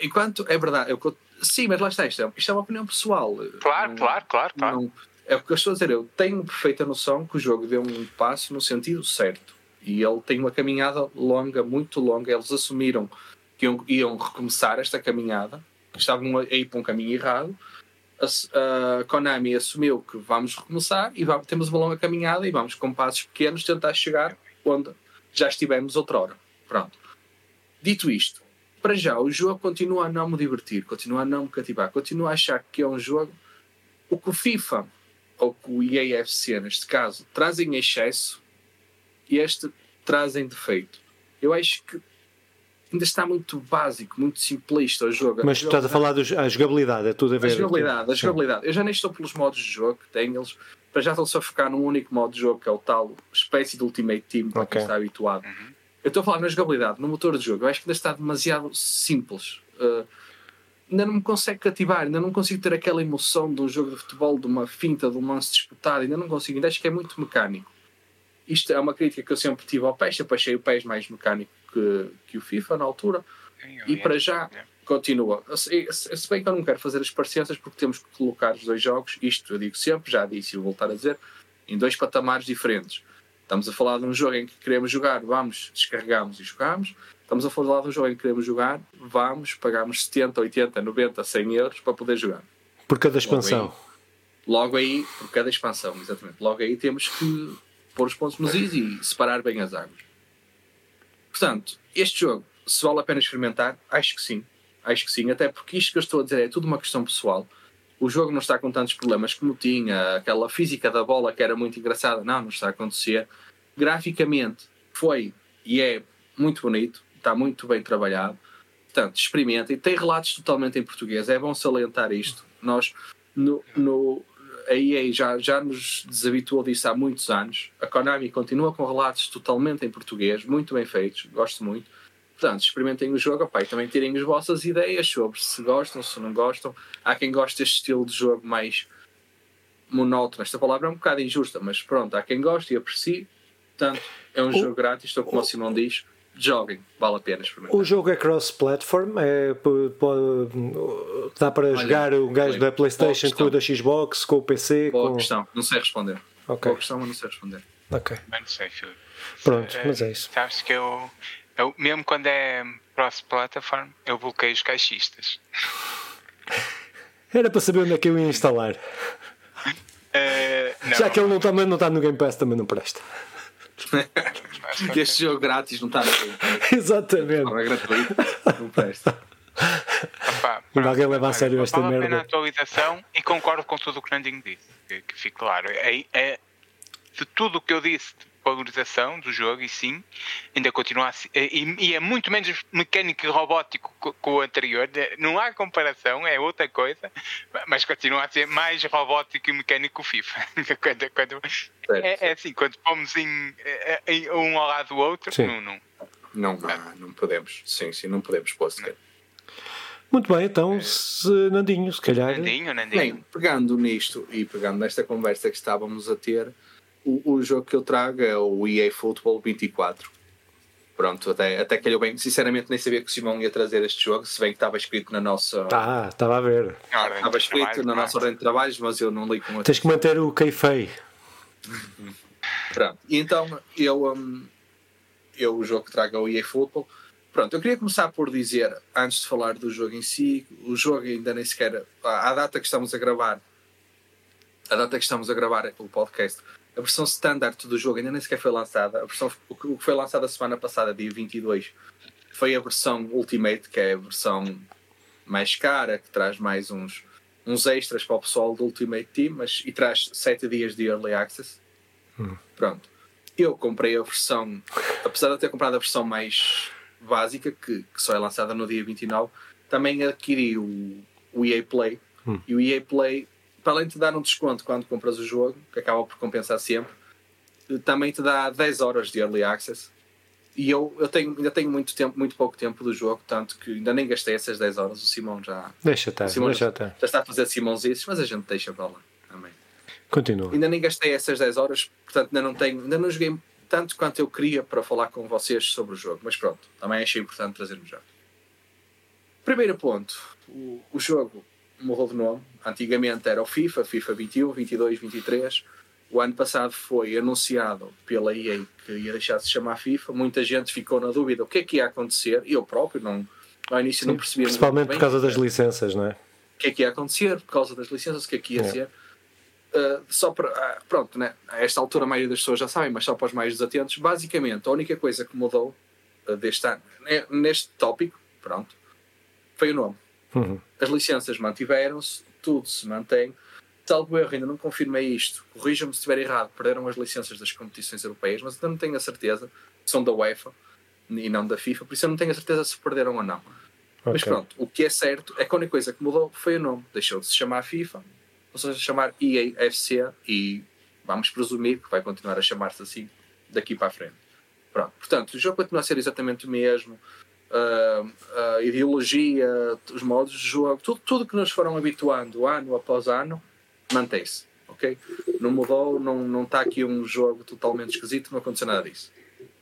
Enquanto, é verdade, eu, sim, mas lá está, isto é, isto é uma opinião pessoal. Claro, não, claro, claro, claro. Não, é o que eu estou a dizer. Eu tenho perfeita noção que o jogo deu um passo no sentido certo. E ele tem uma caminhada longa, muito longa. Eles assumiram que iam, iam recomeçar esta caminhada, que estavam a ir para um caminho errado. A, a Konami assumiu que vamos recomeçar e vamos, temos uma longa caminhada e vamos com passos pequenos tentar chegar onde já estivemos outrora. Pronto. Dito isto, para já o jogo continua a não me divertir, continua a não me cativar, continua a achar que é um jogo. O que o FIFA ou que o IAFC, neste caso, trazem excesso e este trazem defeito. Eu acho que ainda está muito básico, muito simplista o jogo. Mas tu estás a falar da jogabilidade, é tudo a ver. A jogabilidade, a jogabilidade. Eu já nem estou pelos modos de jogo que têm, eles para já estão-se a focar num único modo de jogo que é o tal espécie de Ultimate Team para okay. quem está habituado. Uhum. Eu estou a falar na jogabilidade, no motor de jogo. Eu acho que ainda está demasiado simples. Uh, ainda não me consegue cativar, ainda não consigo ter aquela emoção de um jogo de futebol, de uma finta, de um lance disputado, ainda não consigo, ainda acho que é muito mecânico. Isto é uma crítica que eu sempre tive ao PES, eu achei o PES mais mecânico que, que o FIFA na altura, e para já, continua. Se, se bem que eu não quero fazer as parecenças porque temos que colocar os dois jogos, isto eu digo sempre, já disse e vou voltar a dizer, em dois patamares diferentes. Estamos a falar de um jogo em que queremos jogar, vamos, descarregamos e jogamos. Estamos a falar de um jogo em que queremos jogar, vamos, pagamos 70, 80, 90, 100 euros para poder jogar. Por cada expansão. Logo aí, logo aí por cada expansão, exatamente. Logo aí temos que pôr os pontos nos is e separar bem as águas. Portanto, este jogo, se vale a pena experimentar, acho que sim. Acho que sim, até porque isto que eu estou a dizer é tudo uma questão pessoal. O jogo não está com tantos problemas como tinha, aquela física da bola que era muito engraçada, não, não está a acontecer. Graficamente foi e é muito bonito, está muito bem trabalhado. Portanto, experimentem. Tem relatos totalmente em português, é bom salientar isto. Nós, no, no, a EA já, já nos desabituou disso há muitos anos. A Konami continua com relatos totalmente em português, muito bem feitos, gosto muito. Portanto, experimentem o jogo opa, e também tirem as vossas ideias sobre se gostam, se não gostam. Há quem goste deste estilo de jogo mais monótono. Esta palavra é um bocado injusta, mas pronto, há quem goste e aprecie. Portanto, é um o, jogo grátis, estou como o Simão diz. Joguem, vale a pena experimentar. O jogo é cross-platform, é, dá para Olha, jogar o gajo da PlayStation com o da Xbox, com o PC. Boa com... questão, não sei responder. Okay. Boa questão, mas não sei responder. Ok. Mas não sei, Filipe. Pronto, mas é isso. Sabes que eu eu, mesmo quando é cross-platform, eu bloqueio os caixistas. Era para saber onde é que eu ia instalar. Uh, Já que ele não está, não está no Game Pass, também não presta. este jogo grátis não está. Exatamente. Não é gratuito, não presta. Opa, pronto, alguém leva a sério esta vale merda. A atualização e concordo com tudo o que o Nandinho disse. Que, que fique claro. É, é, de tudo o que eu disse valorização do jogo e sim, ainda continua a ser, e, e, é muito menos mecânico e robótico com o anterior, não há comparação, é outra coisa, mas continua a ser mais robótico e mecânico que o FIFA. quando, quando, é, é, assim, quando pomos em, em, um ao lado do outro, não, não, não, não, não podemos, sim, sim, não podemos pôr sequer. Muito bem, então, se, Nandinho, se calhar. Nandinho, Nandinho. Bem, pegando nisto e pegando nesta conversa que estávamos a ter, o, o jogo que eu trago é o EA Football 24. Pronto, até, até calhou bem. Sinceramente, nem sabia que o Simão ia trazer este jogo, se bem que estava escrito na nossa. Tá, estava a ver. Estava escrito na nossa ordem de trabalhos, mas eu não li com Tens que manter o Keifei. Pronto, e então eu, um, eu o jogo que trago é o EA Football. Pronto, eu queria começar por dizer, antes de falar do jogo em si, o jogo ainda nem sequer. A data que estamos a gravar, a data que estamos a gravar é pelo podcast, a versão standard do jogo ainda nem sequer foi lançada. A versão, o que foi lançado a semana passada, dia 22, foi a versão Ultimate, que é a versão mais cara, que traz mais uns, uns extras para o pessoal do Ultimate Team, mas, e traz 7 dias de Early Access. Hum. Pronto. Eu comprei a versão, apesar de eu ter comprado a versão mais básica, que, que só é lançada no dia 29, também adquiri o, o EA Play. Hum. E o EA Play para além de te dar um desconto quando compras o jogo, que acaba por compensar sempre, também te dá 10 horas de early access. E eu, eu tenho, ainda tenho muito tempo, muito pouco tempo do jogo, tanto que ainda nem gastei essas 10 horas. O Simão já. Deixa estar, Simão deixa já, já está a fazer Simãozices, mas a gente deixa para lá também. Continua. Ainda nem gastei essas 10 horas, portanto ainda não tenho, ainda não joguei tanto quanto eu queria para falar com vocês sobre o jogo, mas pronto, também achei importante trazer-me já. Primeiro ponto, o, o jogo mudou de nome. Antigamente era o FIFA, FIFA 21, 22, 23. O ano passado foi anunciado pela EA que ia deixar de se chamar FIFA. Muita gente ficou na dúvida o que é que ia acontecer. Eu próprio não, ao início Sim, não percebia Principalmente por causa das licenças, não é? O que é que ia acontecer por causa das licenças, o que é que ia é. ser. Uh, só para, uh, pronto, né? a esta altura a maioria das pessoas já sabem, mas só para os mais desatentos, basicamente a única coisa que mudou uh, deste ano, neste tópico, pronto, foi o nome. Uhum. As licenças mantiveram-se, tudo se mantém. Salvo erro, ainda não confirmei isto. Corrijam-me se estiver errado. Perderam as licenças das competições europeias, mas ainda não tenho a certeza. São da UEFA e não da FIFA, por isso eu não tenho a certeza se perderam ou não. Okay. Mas pronto, o que é certo é que a única coisa que mudou foi o nome. Deixou de se chamar FIFA, ou seja, chamar EAFC e vamos presumir que vai continuar a chamar-se assim daqui para a frente. Pronto, portanto, o jogo continua a ser exatamente o mesmo a, a ideologia, os modos de jogo, tudo, tudo que nos foram habituando ano após ano, mantém-se. Ok? Não mudou, não, não está aqui um jogo totalmente esquisito, não aconteceu nada disso.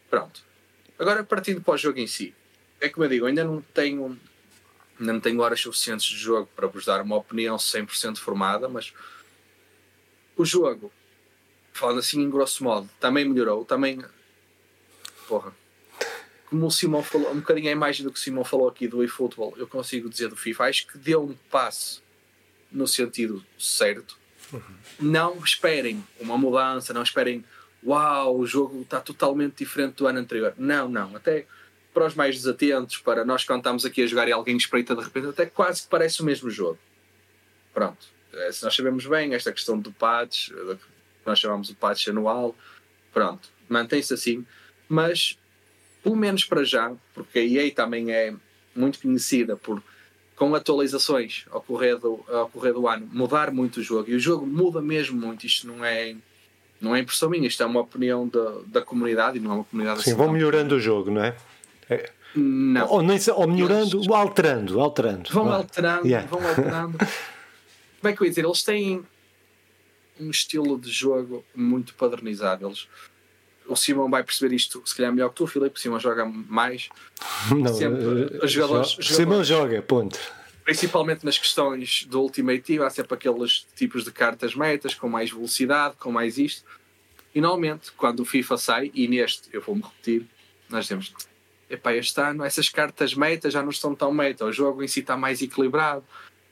Pronto. Agora, partindo para o jogo em si, é como eu digo, ainda não tenho ainda não tenho horas suficientes de jogo para vos dar uma opinião 100% formada, mas o jogo, falando assim em grosso modo, também melhorou, também. Porra. Como o Simão falou, um bocadinho a imagem do que o Simão falou aqui do eFootball, eu consigo dizer do FIFA, acho que deu um passo no sentido certo. Uhum. Não esperem uma mudança, não esperem uau, o jogo está totalmente diferente do ano anterior. Não, não. Até para os mais desatentos, para nós quando estamos aqui a jogar e alguém espreita de repente, até quase que parece o mesmo jogo. Pronto. Eh, se nós sabemos bem esta questão do patch, eh, que nós chamamos de patch anual, pronto, mantém-se assim, mas pelo menos para já, porque a EA também é muito conhecida por com atualizações ao correr do, ao correr do ano, mudar muito o jogo, e o jogo muda mesmo muito, isto não é não é impressão minha, isto é uma opinião da, da comunidade e não é uma comunidade Sim, assim vão melhorando o jogo, não é? é. Não. Ou, nem, ou melhorando, ou alterando, alterando. Vão alterando, yeah. vão alterando. Como é que eu ia dizer? Eles têm um estilo de jogo muito padronizado. Eles, o Simão vai perceber isto, se calhar melhor que tu, Filipe. O Simão joga mais. Não, sempre, uh, jogadores, jo Simão joga, ponto. Principalmente nas questões do Ultimate Team, há sempre aqueles tipos de cartas metas com mais velocidade, com mais isto. E normalmente, quando o FIFA sai, e neste eu vou-me repetir, nós temos. Epá, este ano essas cartas metas já não estão tão meta, o jogo em si está mais equilibrado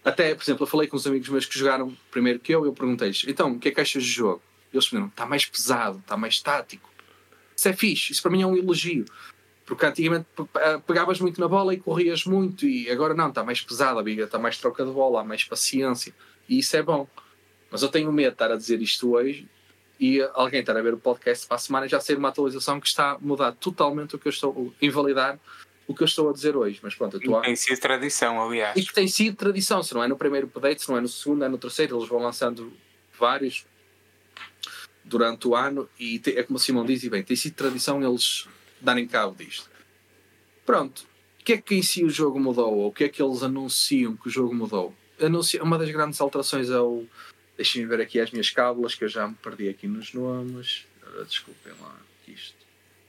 até, por exemplo, eu falei com uns amigos meus que jogaram primeiro que eu, eu perguntei-lhes, então, o que é que achas de jogo? Eles responderam, está mais pesado, está mais tático. Isso é fixe, isso para mim é um elogio. Porque antigamente pegavas muito na bola e corrias muito, e agora não, está mais pesado, a biga está mais troca de bola, há mais paciência, e isso é bom. Mas eu tenho medo de estar a dizer isto hoje e alguém estar a ver o podcast para a semana já ser uma atualização que está a mudar totalmente o que eu estou a invalidar o que eu estou a dizer hoje. Mas pronto, eu Tem sido tradição, aliás. E que tem sido tradição, se não é no primeiro update, se não é no segundo, é no terceiro, eles vão lançando vários durante o ano e é como o Simão diz, e bem, tem sido tradição eles darem cabo disto. Pronto. O que é que em si o jogo mudou? Ou o que é que eles anunciam que o jogo mudou? Anuncia, uma das grandes alterações é o. Deixem-me ver aqui as minhas cábulas, que eu já me perdi aqui nos nomes. Desculpem lá, isto.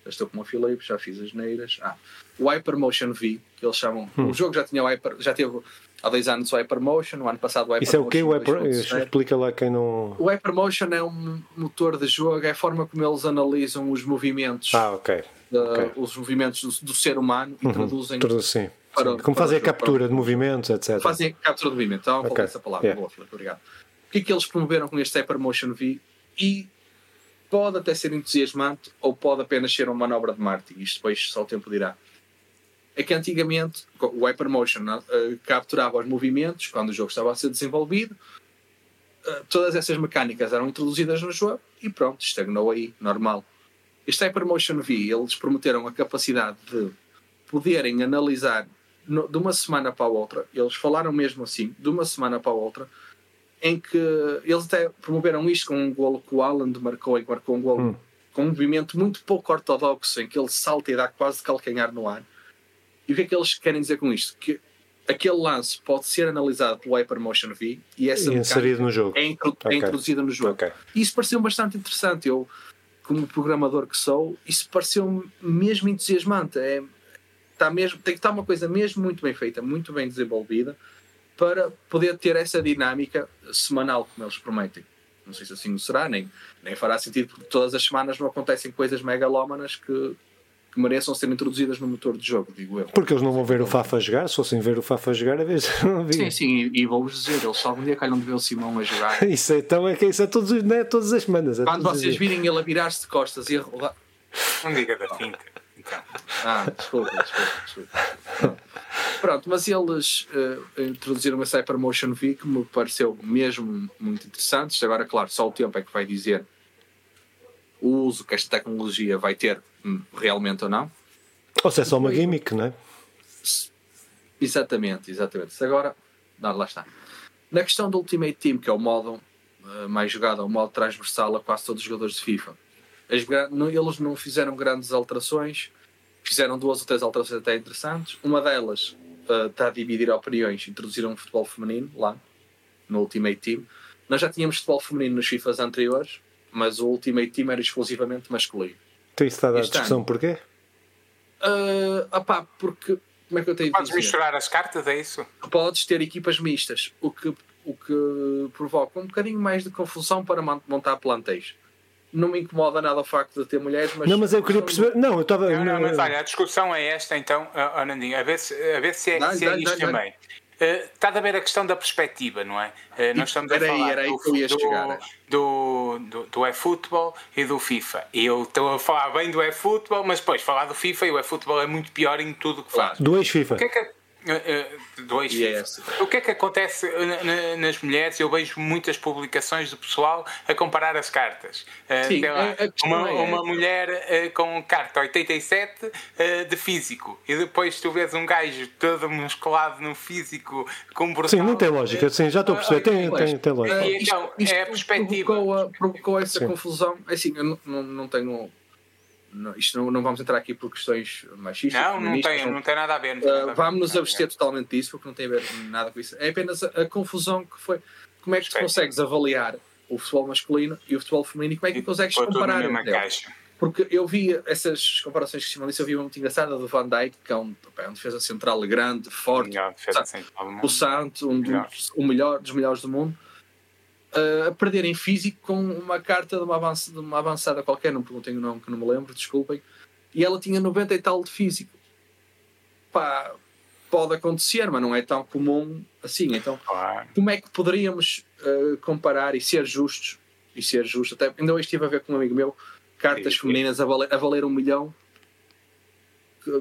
Já estou com uma Filipe, já fiz as neiras. Ah, o Hypermotion V, que eles chamam. Hum. O jogo já tinha o Hyper, já teve há dois anos o Hypermotion, no ano passado o Hypermotion. Isso é o que? O Hyper, explica lá quem não. O Hypermotion é um motor de jogo, é a forma como eles analisam os movimentos. Ah, ok. De, okay. Os movimentos do, do, ser humano e uhum. traduzem. Sim. Para, sim. Como fazem a captura de movimentos, etc. Fazem a captura de movimentos. Então, okay. essa palavra. Yeah. Boa, Filipe, obrigado. O que é que eles promoveram com este Hypermotion V? E pode até ser entusiasmante ou pode apenas ser uma manobra de marketing. Isto depois só o tempo dirá é que antigamente o Hypermotion uh, capturava os movimentos quando o jogo estava a ser desenvolvido, uh, todas essas mecânicas eram introduzidas no jogo e pronto, estagnou aí, normal. Este Hypermotion V, eles prometeram a capacidade de poderem analisar no, de uma semana para a outra, eles falaram mesmo assim, de uma semana para a outra, em que eles até promoveram isto com um golo que o Alan marcou e marcou um golo hum. com um movimento muito pouco ortodoxo, em que ele salta e dá quase calcanhar no ar e o que é que eles querem dizer com isto? Que aquele lance pode ser analisado pelo Hypermotion V e essa e inserido no jogo. É, intro okay. é introduzida no jogo. Okay. E isso pareceu bastante interessante. Eu, como programador que sou, isso pareceu mesmo entusiasmante. É, está mesmo, tem que estar uma coisa mesmo muito bem feita, muito bem desenvolvida, para poder ter essa dinâmica semanal, como eles prometem. Não sei se assim será, nem, nem fará sentido, porque todas as semanas não acontecem coisas megalómanas que que mereçam ser introduzidas no motor de jogo, digo eu. Porque eles não vão ver o Fafa jogar, se fossem ver o Fafa jogar, a vez não Sim, sim, e, e vou-vos dizer, eles só algum dia calham de ver o Simão a jogar. isso é, então é que isso é todos, não é todas as semanas. É Quando vocês virem ele a virar-se de costas e a rolar. Não diga da finta. Ah, desculpa, desculpa, desculpa. Pronto, mas eles uh, introduziram esse Hypermotion V que me pareceu mesmo muito interessante. Agora, claro, só o tempo é que vai dizer o uso que esta tecnologia vai ter realmente ou não. Ou se é só uma gimmick, não é? Exatamente, exatamente. Agora, não, lá está. Na questão do Ultimate Team, que é o modo uh, mais jogado, é o modo transversal a quase todos os jogadores de FIFA, eles não fizeram grandes alterações, fizeram duas ou três alterações até interessantes. Uma delas uh, está a dividir opiniões, introduziram um futebol feminino lá, no Ultimate Team. Nós já tínhamos futebol feminino nos FIFAs anteriores, mas o Ultimate Team era exclusivamente masculino. Está a dar discussão ano, porquê? Uh, opá, porque como é que eu tenho Podes misturar as cartas, é isso? Podes ter equipas mistas, o que, o que provoca um bocadinho mais de confusão para montar plantéis não me incomoda nada o facto de ter mulheres, mas. Não, mas eu queria perceber. Não, eu estava. Não, não, mas olha, a discussão é esta, então, Anandinho, a ver se, a ver se é, dá, se é dá, isto dá, também. Uh, está a ver a questão da perspectiva, não é? Uh, nós estamos a falar era do, do, do, do, do eFootball e do FIFA. E eu estou a falar bem do eFootball, mas depois falar do FIFA e o eFootball é muito pior em tudo o que faz. Do ex-FIFA. O que é que dois yes. O que é que acontece nas mulheres? Eu vejo muitas publicações do pessoal a comparar as cartas. Eh, Sim, lá, uma, é uma mulher eh, com carta 87 eh, de físico e depois tu vês um gajo todo musculado no físico com brutal. Sim, não tem lógica. Sim, já estou a perceber. Tem, tem, tem lógica. E, então, isto, é a perspectiva. Provocou, provocou essa Sim. confusão. É assim, eu não, não, não tenho não, isto não, não vamos entrar aqui por questões machistas. Não, não tem, não tem nada a ver. Uh, vamos nos abster totalmente disso, porque não tem a ver nada com isso. É apenas a, a confusão que foi. Como é que tu consegues avaliar o futebol masculino e o futebol feminino e como é que tu consegues comparar? Porque eu vi essas comparações que se disse, eu vi uma muito engraçada do Van Dijk, que é um, é um defesa central grande, forte, melhor, o Santo, um dos, o melhor, dos melhores do mundo uh, a perder em físico com uma carta de uma, avançada, de uma avançada qualquer, não perguntem o nome que não me lembro, desculpem, e ela tinha 90 e tal de físico. Pá, pode acontecer, mas não é tão comum assim. Então, como é que poderíamos uh, comparar e ser justos? E ser justos, até ainda hoje estive a ver com um amigo meu cartas femininas a valer, a valer um milhão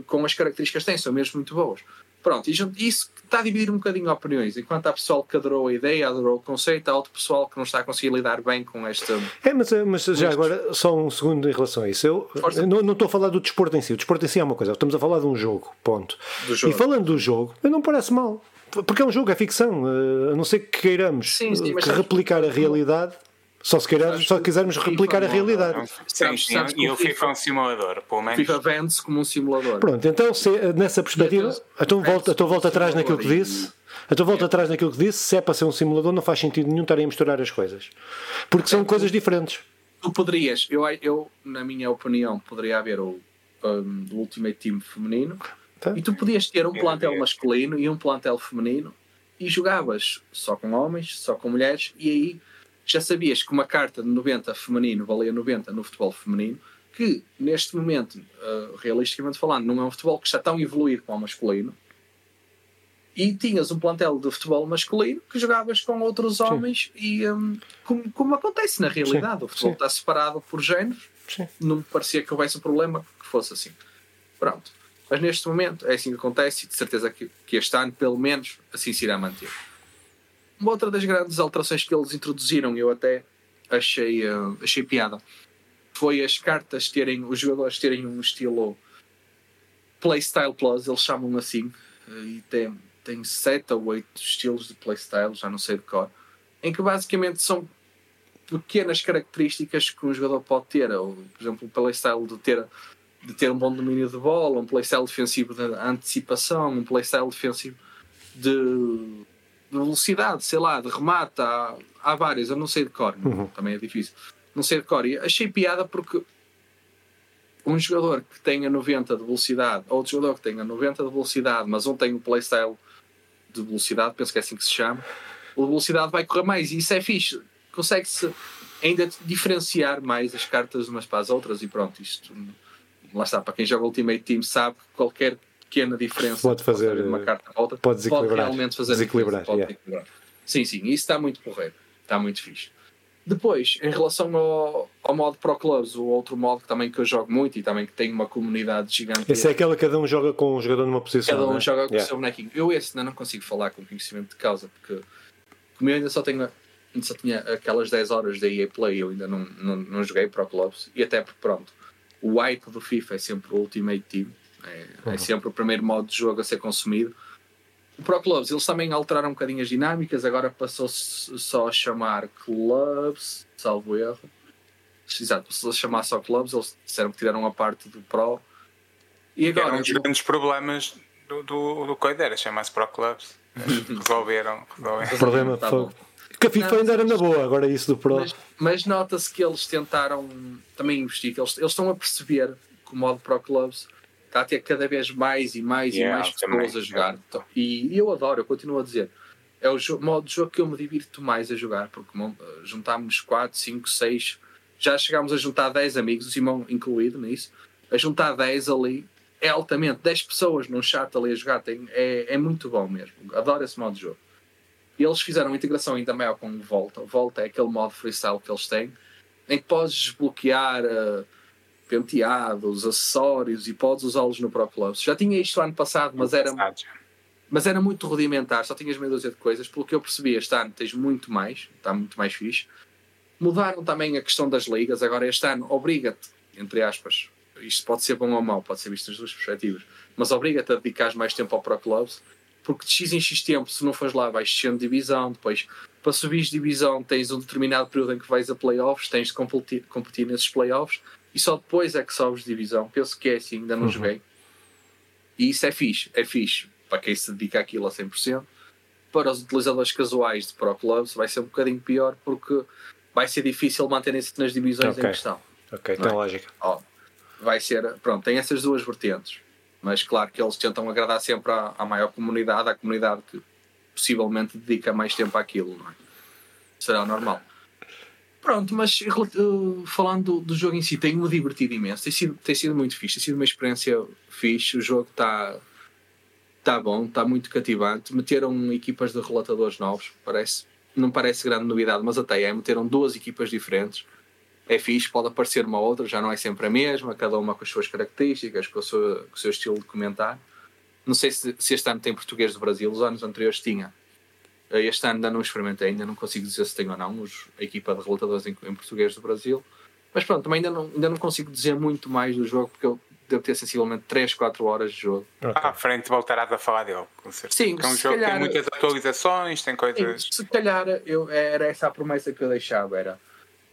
com as características que têm, são mesmo muito boas. Pronto, e isso está a dividir um bocadinho opiniões. Enquanto há pessoal que adorou a ideia, adorou o conceito, há outro pessoal que não está a conseguir lidar bem com esta. É, mas, mas já agora, só um segundo em relação a isso. Eu, eu não, não, estou a falar do desporto em si. O desporto em si é uma coisa. Estamos a falar de um jogo, ponto. Jogo. E falando do jogo, não parece mal. Porque é um jogo, é ficção. Eh, a não ser que queiramos sim, sim, que replicar a realidade. Só se, queirar, só quisermos replicar a realidade. Sim, sim, e o FIFA é um simulador, pelo menos. FIFA vende-se como um simulador. Pronto, então se, nessa perspectiva, então volta, então volta atrás naquilo que disse. Então volta atrás naquilo que disse, se é para ser um simulador, não faz sentido nenhum estarem a misturar as coisas. Porque são coisas diferentes. Tu poderias, eu, eu na minha opinião, poderia haver o, um, o Ultimate Team feminino tá. e tu podias ter um plantel masculino e um plantel feminino e jogavas só com homens, só com mulheres e aí já sabias que uma carta de 90 feminino valia 90 no futebol feminino, que neste momento, uh, realisticamente falando, não é um futebol que está tão evoluído como o masculino, e tinhas um plantel de futebol masculino que jogavas com outros homens Sim. e um, como, como, acontece na realidade, Sim. o futebol Sim. está separado por géneros, não me parecia que houvesse um problema que fosse assim. Pronto. Mas neste momento é assim que acontece e de certeza que, que este ano, pelo menos, assim se irá manter. Uma outra das grandes alterações que eles introduziram, eu até achei, uh, achei piada, foi as cartas terem, os jogadores terem um estilo Playstyle Plus, eles chamam assim, uh, e tem, tem sete ou oito estilos de Playstyle, já não sei de cor, em que basicamente são pequenas características que um jogador pode ter, ou, por exemplo, o playstyle de ter, de ter um bom domínio de bola, um playstyle defensivo de antecipação, um playstyle defensivo de de velocidade, sei lá, de remate, há, há várias, eu não sei de cor, uhum. também é difícil. Não sei de cor. E achei piada porque um jogador que tenha 90 de velocidade, ou outro jogador que tenha 90 de velocidade, mas um tem um playstyle de velocidade, penso que é assim que se chama, a velocidade vai correr mais e isso é fixe. Consegue-se ainda diferenciar mais as cartas umas para as outras e pronto, isto lá está, para quem joga Ultimate Team sabe que qualquer pequena diferença pode fazer uma eh, carta volta, pode, desequilibrar, pode realmente fazer desequilibrar, pode yeah. Sim, sim, isso está muito correto, está muito fixe. Depois, em relação ao, ao modo Pro Clubs, o outro modo que também que eu jogo muito e também que tem uma comunidade gigante. Esse é aquele que cada um joga com um jogador numa posição. Cada um né? joga com yeah. o seu bonequinho. Eu esse ainda não consigo falar com conhecimento de causa, porque como eu ainda só tenho ainda só tinha aquelas 10 horas da EA Play, eu ainda não, não, não joguei Pro Clubs, e até porque pronto, o hype do FIFA é sempre o Ultimate Team é, uhum. é, sempre o primeiro modo de jogo a ser consumido. O Pro Clubs, eles também alteraram um bocadinho as dinâmicas, agora passou-se só a chamar Clubs, salvo erro. Exato, se a chamar só Clubs, eles disseram que tiraram a parte do Pro. E agora. Era um dos grandes problemas do, do, do Coida, era chamar-se Pro Clubs. resolveram, resolveram. O problema tá foi. Que a FIFA ainda era na boa, agora isso do Pro. Mas, mas nota-se que eles tentaram também investir, que eles, eles estão a perceber que o modo Pro Clubs está a ter cada vez mais e mais yeah, e mais pessoas também. a jogar. Então, e, eu adoro, eu continuo a dizer. É o modo de jogo que eu me divirto mais a jogar, porque juntámos 4, 5, 6, já chegámos a juntar 10 amigos, o Simão incluído nisso, a juntar 10 ali, é altamente, 10 pessoas num chat ali a jogar, tem, é, é muito bom mesmo. Adoro esse modo de jogo. E eles fizeram uma integração ainda maior com o Volta. O Volta é aquele modo freestyle que eles têm, em que podes desbloquear uh, penteados, acessórios e podes usá-los no Pro Clubs. Já tinha isto ano passado, mas era, mas era muito rudimentar, só tinhas meia dúzia de coisas. Pelo que eu percebi, este ano tens muito mais, está muito mais fixe. Mudaram também a questão das ligas, agora este ano obriga-te, entre aspas, isto pode ser bom ou mau, pode ser visto das duas perspectivas, mas obriga-te a dedicar mais tempo ao Pro Clubs porque de X em X tempo, se não fores lá, vais descendo de divisão, depois para subir de divisão tens um determinado período em que vais a playoffs, tens de competir, competir nesses playoffs e só depois é que sobes divisão. Penso que é assim, ainda não uhum. joguei. E isso é fixe, é fixe para quem se dedica àquilo a 100%. Para os utilizadores casuais de Pro Clubs vai ser um bocadinho pior porque vai ser difícil manterem-se nas divisões okay. em questão. Ok, tem é? lógica. Oh, vai ser, pronto, tem essas duas vertentes. Mas claro que eles tentam agradar sempre à, à maior comunidade, à comunidade que possivelmente dedica mais tempo àquilo, não é? Será normal. Pronto, mas uh, falando do, jogo em si, tenho-me divertido imenso. Tem sido, tem sido muito fixe, tem sido uma experiência fixe. O jogo está tá bom, está muito cativante. Meteram equipas de relatadores novos, parece, não parece grande novidade, mas até é. Meteram duas equipas diferentes é fixe, pode aparecer uma outra, já não é sempre a mesma, cada uma com as suas características, com o seu, com o seu estilo de comentar. Não sei se, se, este ano tem português do Brasil, os anos anteriores tinha. Eh, este ano ainda não experimentei, ainda não consigo dizer se tem ou não os, a equipa de relatadores em, em, português do Brasil. Mas pronto, também ainda não, ainda não consigo dizer muito mais do jogo, porque eu devo ter sensivelmente 3, 4 horas de jogo. Okay. À frente voltarás a falar dele, com certeza. Sim, é um jogo calhar, tem muitas atualizações, tem coisas. Sim, se calhar eu, era essa a promessa que eu deixava, era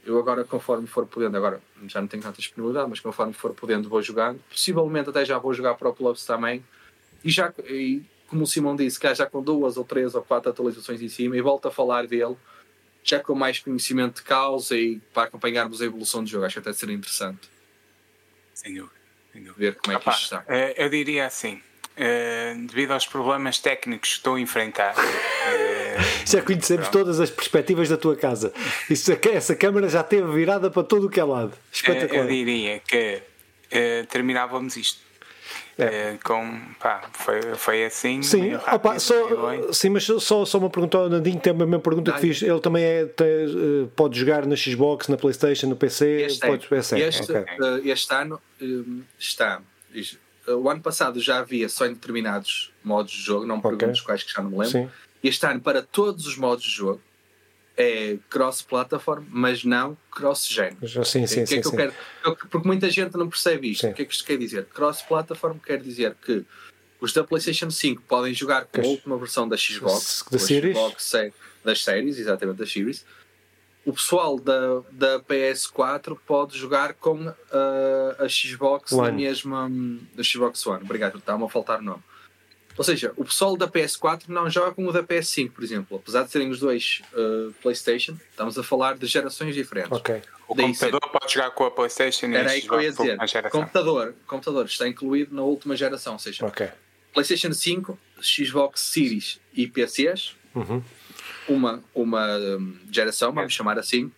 eu agora, conforme for podendo, agora já não tenho tanta disponibilidade, mas conforme for podendo, vou jogando. Possivelmente até já vou jogar para o Clubs também. E já, e, como o Simão disse, que já com duas ou três ou quatro atualizações em cima, e volto a falar dele, já com mais conhecimento de causa e para acompanharmos a evolução do jogo. Acho que até seria interessante. Sem dúvida. Sem dúvida. Ver como é que isto está. Eh, eu diria assim, eh, devido aos problemas técnicos que estou a enfrentar. Uh, já conhecemos pronto. todas as perspectivas da tua casa. Isso, essa câmara já esteve virada para todo o que é lado. Espetacular. Eu diria que terminávamos isto. É. com pá, foi, foi assim. Sim, rápido, opa, só, sim mas só, só uma pergunta ao Nandinho, tem a mesma pergunta que fiz. Ele também é, tem, pode jogar na Xbox, na Playstation, no PC? Este, pode, PC. Este, okay. este ano um, está o ano passado já havia só em determinados modos de jogo, não me okay. perguntes quais que já não me lembro. Sim. Este ano, para todos os modos de jogo, é cross-platform, mas não cross-género. Sim, sim, que é que sim, quero, porque muita gente não percebe isto. Sim. O que é que isto quer dizer? Cross-platform quer dizer que os da PlayStation 5 podem jogar com a última versão da Xbox, da series? Xbox das séries, exatamente, das series, o pessoal da, da PS4 pode jogar com uh, a Xbox One. na mesma da Xbox One. Obrigado, está-me a faltar o nome. Ou seja, o pessoal da PS4 não joga com o da PS5, por exemplo. Apesar de serem os dois uh, PlayStation, estamos a falar de gerações diferentes. Okay. O Daí computador ser... pode jogar com a PlayStation e Era aí que eu ia dizer. Computador, computador está incluído na última geração, ou seja, okay. PlayStation 5, Xbox Series e PCs. Uhum uma, uma geração, vamos chamar assim,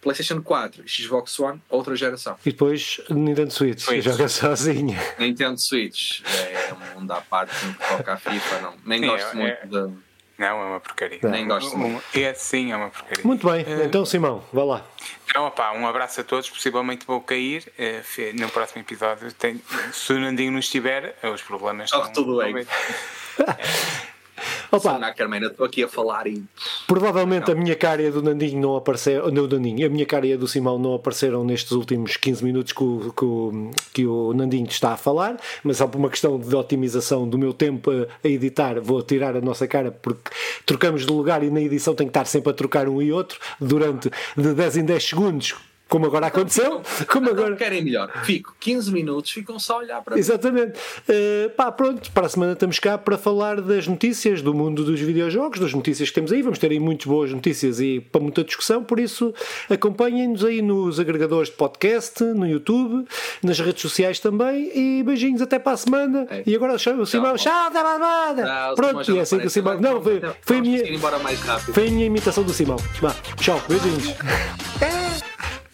PlayStation 4, Xbox One, outra geração. E depois Nintendo Switch, Switch. joga sozinha. Nintendo Switch, é um mundo à parte no que toca a FIFA, não. nem Sim, gosto é, muito é... de. Não, é uma porcaria. Não. Nem gosto muito. É sim, é uma porcaria. Muito bem, uh, então Simão, vá lá. Então, opá, um abraço a todos. Possivelmente vou cair uh, no próximo episódio. Tem, se o Nandinho não estiver, os problemas. Corre tudo bem. Opa, Carmena, estou aqui a falar e. Provavelmente não. a minha cara e a do Nandinho não apareceram. Não, Nandinho, a minha cara e do Simão não apareceram nestes últimos 15 minutos que o, que o, que o Nandinho está a falar, mas só por uma questão de otimização do meu tempo a, a, editar, vou tirar a nossa cara porque trocamos de lugar e na edição tem que estar sempre a trocar um e outro durante de 10 em 10 segundos como agora aconteceu. Como agora... querem melhor. Fico 15 minutos, ficam só a olhar para Exatamente. mim. Uh, pá, pronto, para a semana estamos cá para falar das notícias do mundo dos videojogos, das notícias que temos aí. Vamos ter aí muitas boas notícias e para muita discussão, por isso acompanhem-nos aí nos agregadores de podcast, no YouTube, nas redes sociais também. E beijinhos até para a semana. É. E agora o Simão, tchau, até para a semana. Pronto, e é assim que o Simão. Não, foi, foi, a minha, foi a minha imitação do Simão. Tchau, beijinhos.